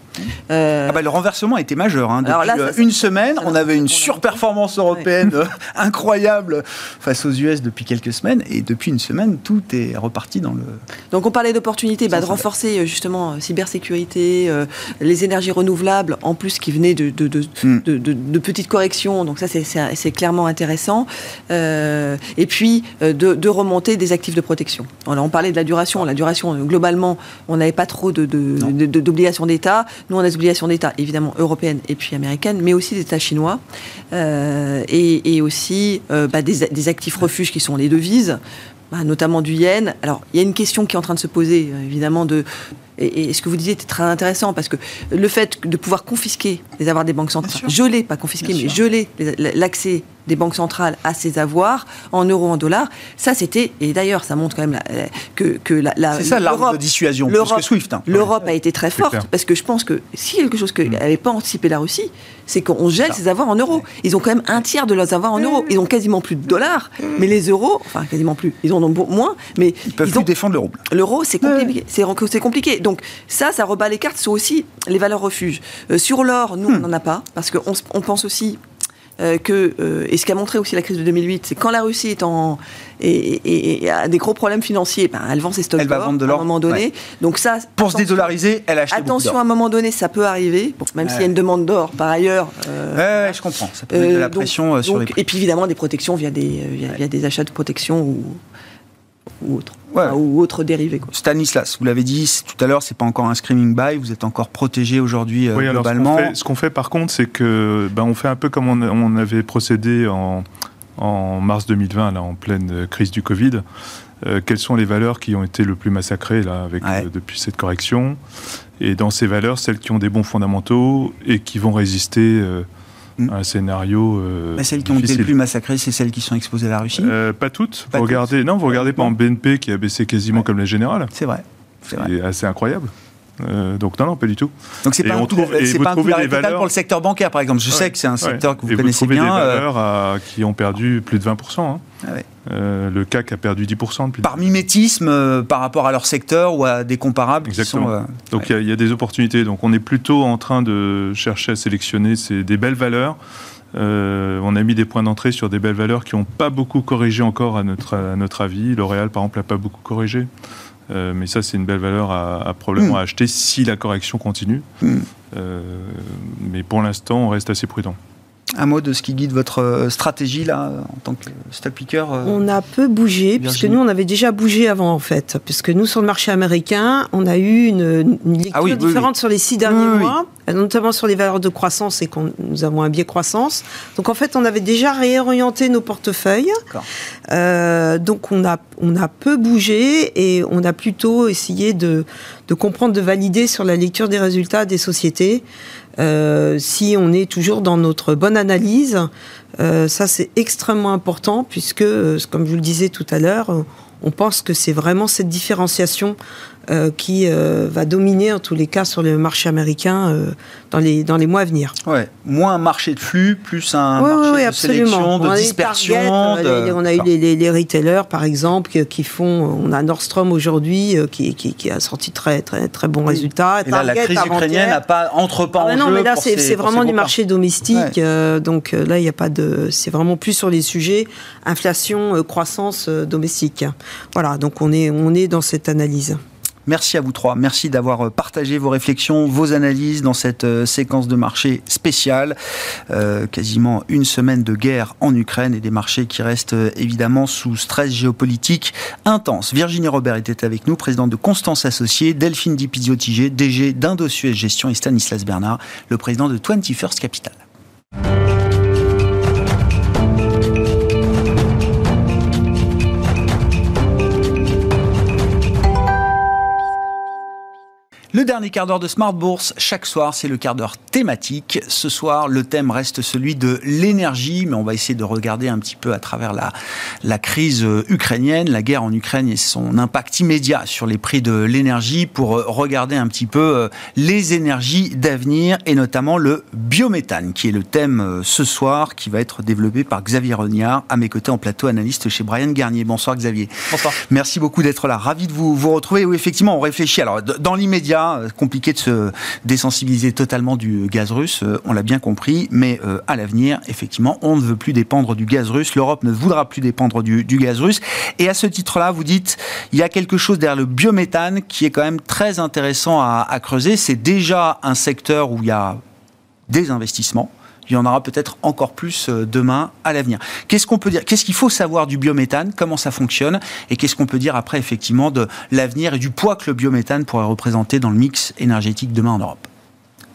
Euh, Ah bah, le renversement a été majeur. Hein. Depuis Alors là, ça, euh, une semaine, on avait une surperformance européenne euh, incroyable face aux US depuis quelques semaines. Et depuis une semaine, tout est reparti dans le... Donc on parlait d'opportunités, bah, de renforcer euh, justement euh, cybersécurité, euh, les énergies renouvelables, en plus qui venaient de, de, de, Hmm. de- petites corrections. Donc ça c'est- clairement intéressant. Euh, et puis euh, de, remonter des actifs de protection. Alors, on parlait de la duration. La duration, euh, globalement, on n'avait pas trop de- d'obligations d'État. Nous on a des obligations d'État évidemment européennes et puis américaines, mais aussi des États chinois Euh, et, et aussi euh, bah, des, des actifs refuges qui sont les devises bah, notamment du yen. Alors, il y a une question qui est en train de se poser, euh, évidemment, de. Et, et ce que vous disiez était très intéressant parce que le fait de pouvoir confisquer les avoirs des banques centrales, geler, pas confisquer, Bien mais sûr. geler l'accès des banques centrales à ces avoirs en euros, en dollars, ça c'était. Et d'ailleurs, ça montre quand même la- la- que, que la. la- C'est ça l'arme l'Europe- de dissuasion, plus l'Europe- que SWIFT. hein. L'Europe a été très forte parce que je pense que si quelque chose que Mm. n'avait pas anticipé la Russie, c'est qu'on gèle ses avoirs en euros. Ils ont quand même un tiers de leurs avoirs en euros. Ils ont quasiment plus de dollars, mais les euros, enfin quasiment plus, ils en ont moins, mais Ils peuvent ils plus ont défendre le rouble. L'euro, c'est compliqué. C'est c'est compliqué. Donc ça, ça rebat les cartes sur aussi les valeurs refuges. Euh, sur l'or, nous, Hmm. on n'en a pas, parce qu'on on pense aussi euh, que, euh, et ce qu'a montré aussi la crise de 2008, c'est quand la Russie est en, et, et- et a des gros problèmes financiers, ben, elle vend ses stocks Elle va d'or vendre de à un moment donné. ouais. Donc ça, Pour se dédollariser, elle a acheté beaucoup Attention, à un moment donné, ça peut arriver, Bon, même s'il y a une demande d'or par ailleurs. euh, Ouais, je comprends. Ça peut mettre de euh, la donc- pression euh, sur les prix. Et puis évidemment des protections via des, euh, via, via des achats de protection ou, ou. Ouais. Enfin, ou autres dérivés. Quoi. Stanislas, vous l'avez dit tout à l'heure, c'est pas encore un screaming buy, vous êtes encore protégé aujourd'hui euh, Oui, alors ce qu'on globalement. fait, ce qu'on fait, par contre, c'est que ben, on fait un peu comme on, on avait procédé en, en mars 2020, là, en pleine crise du Covid. Euh, quelles sont les valeurs qui ont été le plus massacrées là, avec, Ouais. euh, depuis cette correction? Et dans ces valeurs, celles qui ont des bons fondamentaux et qui vont résister euh, Mm. un scénario euh, Mais celles qui ont été le plus massacrées, c'est celles qui sont exposées à la Russie. Euh, pas toutes. Pas vous toutes. regardez, non, vous regardez par exemple BNP qui a baissé quasiment Ouais. comme la générale. C'est vrai. C'est vrai. C'est assez incroyable. Euh, donc non, non, pas du tout. Donc c'est pas un trouve- pas un coup d'arrêt total pour le secteur bancaire, par exemple. Je sais que c'est un secteur que vous et connaissez vous bien. des euh, valeurs à- qui ont perdu plus de 20%. hein. Ah ouais. Euh, le CAC a perdu 10% depuis. par mimétisme euh, par rapport à leur secteur ou à des comparables qui Exactement. sont. euh, Donc il y a- il y, a des opportunités. Donc on est plutôt en train de chercher à sélectionner ces, des belles valeurs on a mis des points d'entrée sur des belles valeurs qui n'ont pas beaucoup corrigé encore à notre, à notre avis. L'Oréal, par exemple, n'a pas beaucoup corrigé. Euh, mais ça, c'est une belle valeur à, probablement mm. acheter si la correction continue. Mm. Euh, mais pour l'instant, on reste assez prudent. Un mot de ce qui guide votre euh, stratégie là en tant que stock picker On a peu bougé puisque nous on avait déjà bougé avant en fait puisque nous sur le marché américain on a eu une, lecture ah différente sur les six derniers mois notamment sur les valeurs de croissance et qu'on nous avons un biais croissance. Donc en fait on avait déjà réorienté nos portefeuilles. Euh, donc on a on a peu bougé et on a plutôt essayé de de comprendre, de valider sur la lecture des résultats des sociétés. Euh, si on est toujours dans notre bonne analyse, euh, ça c'est extrêmement important puisque, euh, comme je vous le disais tout à l'heure, on pense que c'est vraiment cette différenciation euh, qui euh, va dominer en tous les cas sur le marché américain euh, dans, les, dans les mois à venir. Ouais. Moins un marché de flux, plus un marché de sélection, de dispersion. On a eu les, les, retailers, par exemple, qui, font... On a Nordstrom aujourd'hui qui, qui, a sorti très, très, très bons résultats. Et là, la crise ukrainienne n'a pas entre pas ah, en Non, mais là, c'est vraiment du marché domestique. donc là, il n'y a pas de... C'est vraiment plus sur les sujets inflation, croissance domestique. Voilà, donc on est, on est dans cette analyse. Merci à vous trois. Merci d'avoir euh, partagé vos réflexions, vos analyses dans cette euh, séquence de marché spéciale. Euh, quasiment une semaine de guerre en Ukraine et des marchés qui restent évidemment sous stress géopolitique intense. Virginie Robert était avec nous, présidente de Constance Associée, Delphine Dipizio-Tigé, DG d'Indosuez Gestion et Stanislas Bernard, le président de 21st Capital. Le dernier quart d'heure de Smart Bourse, chaque soir, c'est le quart d'heure thématique. Ce soir, le thème reste celui de l'énergie, mais on va essayer de regarder un petit peu à travers la, la crise ukrainienne, la guerre en Ukraine et son impact immédiat sur les prix de l'énergie pour euh, regarder un petit peu euh, les énergies d'avenir et notamment le biométhane, qui est le thème euh, ce soir, qui va être développé par Xavier Reniard, à mes côtés en plateau, analyste chez Brian Garnier. Bonsoir Xavier. Bonsoir. Merci beaucoup d'être là. Ravi de vous, vous retrouver. Oui, effectivement, on réfléchit. Alors, dans l'immédiat, euh, compliqué de se désensibiliser totalement du gaz russe, euh, on l'a bien compris, mais euh, à l'avenir, effectivement, on ne veut plus dépendre du gaz russe, l'Europe ne voudra plus dépendre du, gaz russe. Et à ce titre-là, vous dites, il y a quelque chose derrière le biométhane qui est quand même très intéressant à creuser. C'est déjà un secteur où il y a des investissements il y en aura peut-être encore plus euh, demain à l'avenir. Qu'est-ce qu'on peut dire Qu'est-ce qu'il faut savoir du biométhane Comment ça fonctionne Et qu'est-ce qu'on peut dire après effectivement de l'avenir et du poids que le biométhane pourrait représenter dans le mix énergétique demain en Europe?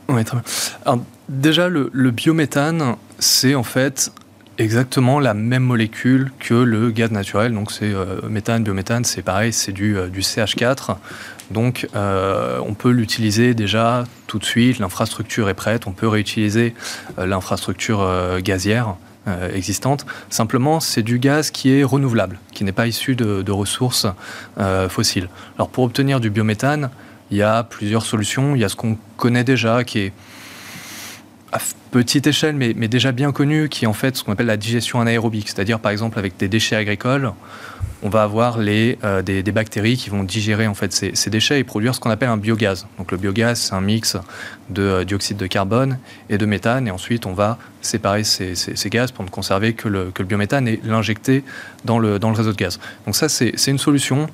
Très bien. Alors, déjà, le, biométhane, c'est en fait exactement la même molécule que le gaz naturel. Donc c'est euh, méthane, biométhane, c'est pareil, c'est du, euh, du CH4. Donc euh, on peut l'utiliser déjà tout de suite, l'infrastructure est prête, on peut réutiliser l'infrastructure gazière existante. Simplement, c'est du gaz qui est renouvelable, qui n'est pas issu de, ressources fossiles. Alors pour obtenir du biométhane, il y a plusieurs solutions. Il y a ce qu'on connaît déjà, qui est petite échelle, mais, déjà bien connu, qui est en fait ce qu'on appelle la digestion anaérobique, c'est-à-dire par exemple avec des déchets agricoles, on va avoir les, euh, des, bactéries qui vont digérer en fait ces, déchets et produire ce qu'on appelle un biogaz. Donc le biogaz, c'est un mix de euh, dioxyde de carbone et de méthane, et ensuite on va séparer ces, gaz pour ne conserver que le, biométhane et l'injecter dans le, dans le réseau de gaz. Donc ça, c'est une solution.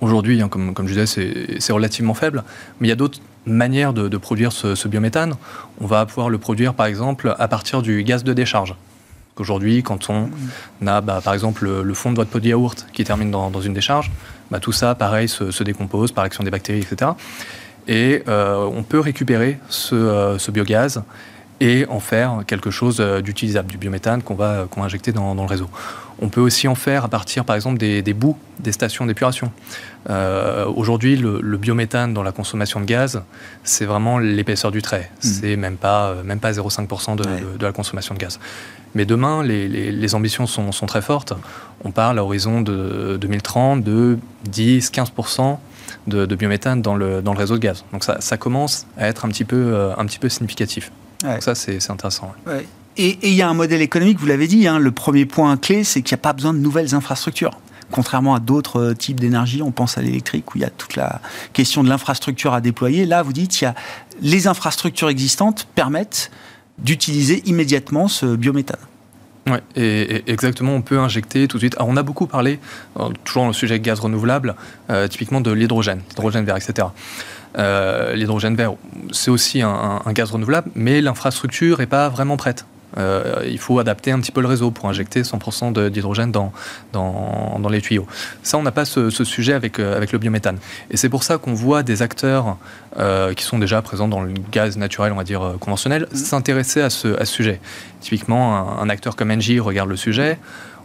Aujourd'hui, hein, comme, comme je disais, c'est relativement faible, mais il y a d'autres manières de, produire ce, ce, biométhane. On va pouvoir le produire, par exemple, à partir du gaz de décharge. Aujourd'hui, quand on a bah, par exemple le, fond de votre pot de yaourt qui termine dans, une décharge, bah, tout ça, pareil, se, décompose par action des bactéries, etc. Et euh, on peut récupérer euh, ce, biogaz et en faire quelque chose euh, d'utilisable, du biométhane qu'on va, injecter dans, le réseau. On peut aussi en faire à partir, par exemple, des, bouts des stations d'épuration. Aujourd'hui, le, biométhane dans la consommation de gaz, c'est vraiment l'épaisseur du trait. Mmh. C'est même pas, même pas 0,5% de, de, la consommation de gaz. Mais demain, les, ambitions sont, très fortes. On parle à horizon de 2030 de 10-15% de, biométhane dans le, dans le réseau de gaz. Donc ça, commence à être un petit peu, euh, un petit peu significatif. Donc ça, c'est intéressant. Et il y a un modèle économique, vous l'avez dit, hein, le premier point clé, c'est qu'il n'y a pas besoin de nouvelles infrastructures. Contrairement à d'autres euh, types d'énergie, on pense à l'électrique où il y a toute la question de l'infrastructure à déployer. Là, vous dites, il y a les infrastructures existantes permettent d'utiliser immédiatement ce biométhane. Oui, et, exactement, on peut injecter tout de suite. Alors, on a beaucoup parlé, euh, toujours dans le sujet gaz renouvelable, euh, typiquement de l'hydrogène, l'hydrogène vert, etc. L'hydrogène vert, c'est aussi un, gaz renouvelable, mais l'infrastructure n'est pas vraiment prête. Euh, il faut adapter un petit peu le réseau pour injecter 100% d'hydrogène dans, dans, dans, les tuyaux. Ça, on n'a pas ce, sujet avec, euh, avec le biométhane. Et c'est pour ça qu'on voit des acteurs euh, qui sont déjà présents dans le gaz naturel, on va dire conventionnel, mmh. s'intéresser à ce, à ce sujet. Typiquement, un, acteur comme Engie regarde le sujet.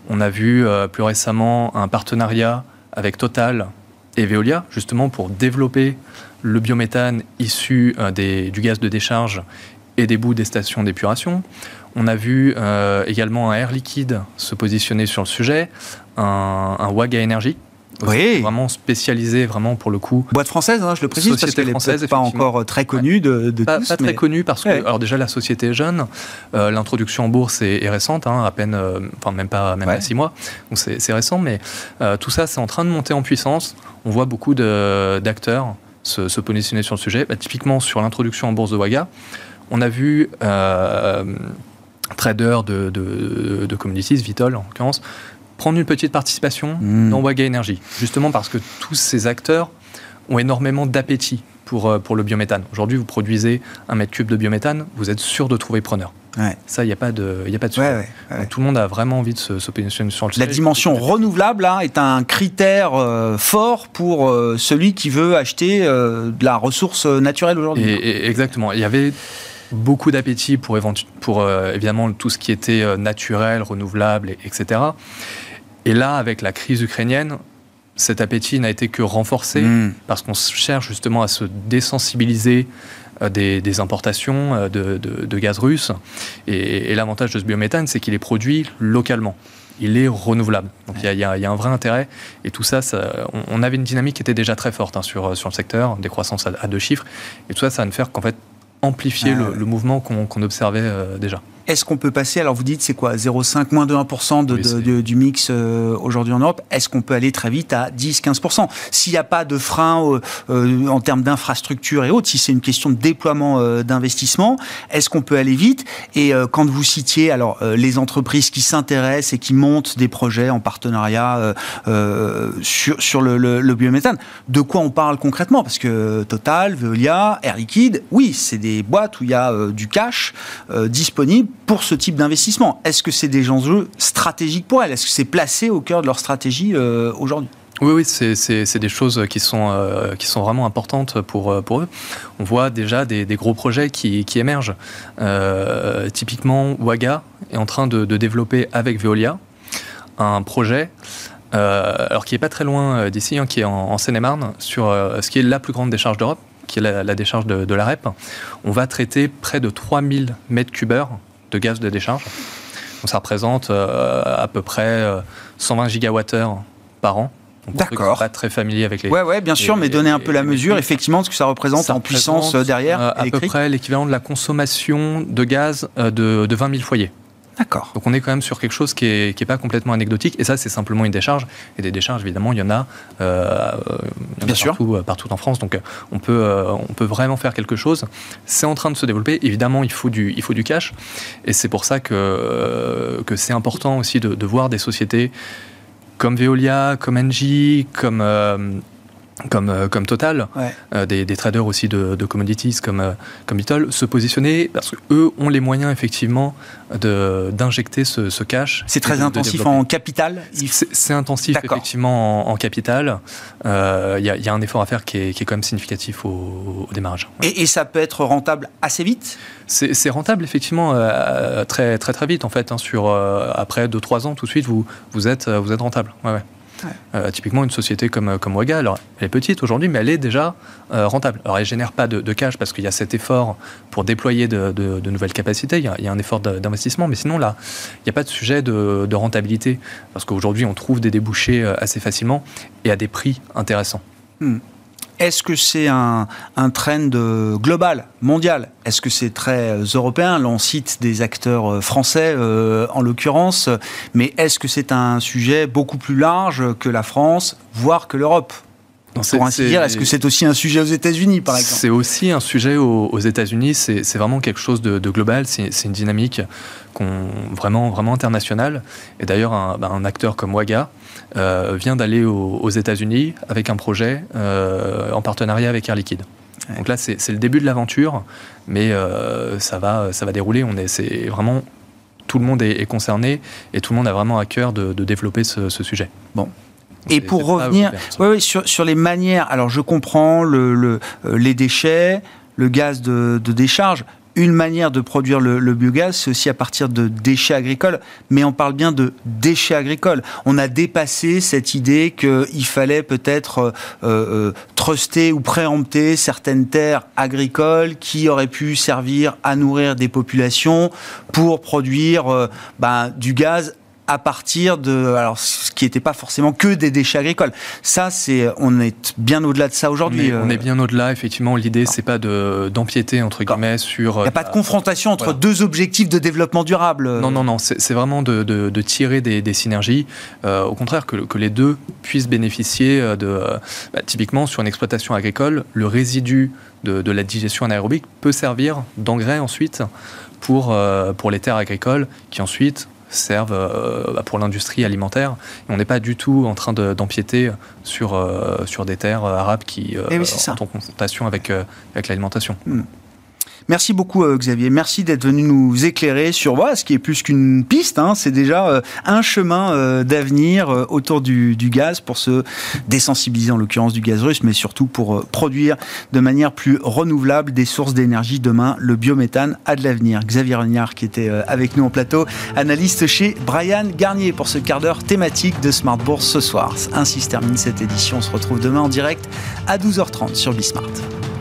On a vu plus récemment un partenariat avec Total et Veolia, justement pour développer le biométhane issu des, du gaz de décharge et des bouts des stations d'épuration. On a vu euh, également un Air Liquide se positionner sur le sujet, un, un Waga Energy, oui. vraiment spécialisé vraiment pour le coup. Boîte française, hein, je le précise, parce qu'elle n'est pas encore euh, très connue de, de pas, tous. Pas très connue parce que, alors déjà la société est jeune, euh, l'introduction en bourse est, récente, hein, à peine, enfin même pas même pas six mois, donc c'est récent, mais tout ça c'est en train de monter en puissance. On voit beaucoup d'acteurs se, se, positionner sur le sujet. Bah, typiquement sur l'introduction en bourse de Waga, on a vu trader de, de, de commodities, Vitol en l'occurrence, prendre une petite participation hmm. dans Waga Energy, justement parce que tous ces acteurs ont énormément d'appétit pour, euh, pour le biométhane. Aujourd'hui, vous produisez un mètre cube de biométhane, vous êtes sûr de trouver preneur. Ça, il n'y a pas de, y a pas de tout le monde a vraiment envie de se, positionner sur le La dimension renouvelable là, est un critère euh, fort pour euh, celui qui veut acheter de la ressource naturelle aujourd'hui. exactement. Il y avait beaucoup d'appétit pour, pour euh, évidemment tout ce qui était euh, naturel, renouvelable, etc. Et là, avec la crise ukrainienne, cet appétit n'a été que renforcé hmm. parce qu'on cherche justement à se désensibiliser euh, des, importations de, gaz russe. Et, l'avantage de ce biométhane, c'est qu'il est produit localement. Il est renouvelable. Donc il y, a un vrai intérêt. Et tout ça, on, avait une dynamique qui était déjà très forte hein, sur, sur le secteur, des croissances à, à, deux chiffres. Et tout ça, ça va nous faire qu'en fait, amplifier ah le, mouvement qu'on observait euh, déjà. Est-ce qu'on peut passer, alors vous dites c'est quoi, 0,5, moins de 1% de, du mix euh, aujourd'hui en Europe, est-ce qu'on peut aller très vite à 10-15% S'il n'y a pas de frein euh, euh, en termes d'infrastructure et autres, si c'est une question de déploiement d'investissement, est-ce qu'on peut aller vite? Et quand vous citiez alors les entreprises qui s'intéressent et qui montent des projets en partenariat sur, sur le, le, biométhane, de quoi on parle concrètement? Parce que Total, Veolia, Air Liquide, oui, c'est des boîtes où il y a du cash disponible pour ce type d'investissement Est-ce que c'est des enjeux stratégiques pour elles? Est-ce que c'est placé au cœur de leur stratégie euh, aujourd'hui? Oui, oui, c'est des choses qui sont, euh, qui sont vraiment importantes pour, euh, pour eux. On voit déjà des, gros projets qui, qui émergent. typiquement, Waga est en train de, développer avec Veolia un projet, alors qui n'est pas très loin d'ici, hein, qui est en, Seine-et-Marne, sur ce qui est la plus grande décharge d'Europe, qui est la, décharge de, la REP. On va traiter près de 3000 mètres cubeurs de gaz de décharge. Donc ça représente euh, à peu près 120 euh, gigawattheures par an. D'accord. Pas très familier avec les. Ouais, ouais, bien sûr, mais donner un peu la mesure, effectivement, ce que ça représente en puissance euh, derrière. à peu près l'équivalent de la consommation de gaz de, de 20 000 foyers. D'accord. Donc on est quand même sur quelque chose qui n'est qui est pas complètement anecdotique. Et ça, c'est simplement une décharge. Et des décharges, évidemment, il y en a, euh, Bien sûr. Partout, euh, partout, en France. Donc on peut, euh, on peut vraiment faire quelque chose. C'est en train de se développer. Évidemment, il faut du, il faut du cash. Et c'est pour ça que, que c'est important aussi de, de, voir des sociétés comme Veolia, comme Engie, comme comme, euh, comme Total, euh, des, traders aussi de, commodities comme, euh, comme se positionner parce qu'eux ont les moyens effectivement d'injecter ce, ce, cash. C'est très intensif en capital C'est intensif effectivement en, capital. Il y, y, a un effort à faire qui est, qui est quand même significatif au, démarrage. Et, ça peut être rentable assez vite? C'est rentable effectivement très, très très vite en fait. Hein, sur, après 2-3 ans tout de suite, vous, vous, êtes, vous êtes rentable. Ouais, Euh, typiquement, une société comme, comme Waga, alors, elle est petite aujourd'hui, mais elle est déjà euh, rentable. Alors, elle ne génère pas de, cash parce qu'il y a cet effort pour déployer de, nouvelles capacités, il y, a, un effort d'investissement, mais sinon, là, il n'y a pas de sujet de, rentabilité parce qu'aujourd'hui, on trouve des débouchés euh, assez facilement et à des prix intéressants. Hmm. Est-ce que c'est un, trend global, mondial? Est-ce que c'est très euh, européen? Là, on cite des acteurs euh, français euh, en l'occurrence, mais est-ce que c'est un sujet beaucoup plus large que la France, voire que l'Europe? Pour ainsi dire, est-ce que c'est aussi un sujet aux États-Unis, par exemple? C'est aussi un sujet aux, États-Unis. C'est vraiment quelque chose de, global. C'est une dynamique vraiment, vraiment internationale. Et d'ailleurs, un, bah, acteur comme Waga euh, vient d'aller aux, États-Unis avec un projet euh, en partenariat avec Air Liquide. Donc là, c'est le début de l'aventure, mais euh, ça, va, ça va dérouler. On est, c'est vraiment tout le monde est, concerné et tout le monde a vraiment à cœur de, développer ce, ce sujet. Bon, et pour revenir oui, oui, sur, sur, les manières, alors je comprends le, le, les déchets, le gaz de, de décharge. Une manière de produire le, biogaz, c'est aussi à partir de déchets agricoles, mais on parle bien de déchets agricoles. On a dépassé cette idée qu'il fallait peut-être euh, euh, truster ou préempter certaines terres agricoles qui auraient pu servir à nourrir des populations pour produire euh, ben, du gaz à partir de alors ce qui n'était pas forcément que des déchets agricoles. Ça c'est on est bien au-delà de ça aujourd'hui. On, est euh. bien au-delà effectivement. L'idée c'est pas de d'empiéter entre guillemets sur. Il n'y a pas de confrontation entre deux objectifs de développement durable. Non non non. C'est vraiment de, de, tirer des, des synergies. Euh, au contraire que, que, les deux puissent bénéficier de bah, typiquement sur une exploitation agricole le résidu de, de la digestion anaérobique peut servir d'engrais ensuite pour, euh, pour les terres agricoles qui ensuite servent euh, bah, pour l'industrie alimentaire. on n'est pas du tout en train d'empiéter sur, euh, sur des terres arabes qui eh sont en confrontation avec, avec l'alimentation. Hmm. Merci beaucoup euh, Xavier, merci d'être venu nous éclairer sur voilà, ce qui est plus qu'une piste, hein. c'est déjà euh, un chemin euh, d'avenir autour du, gaz pour se désensibiliser en l'occurrence du gaz russe, mais surtout pour produire de manière plus renouvelable des sources d'énergie demain. Le biométhane a de l'avenir. Xavier Regnard qui était avec nous en plateau, analyste chez Brian Garnier pour ce quart d'heure thématique de Smart Bourse ce soir. Ainsi se termine cette édition, on se retrouve demain en direct à 12h30 sur Bismart.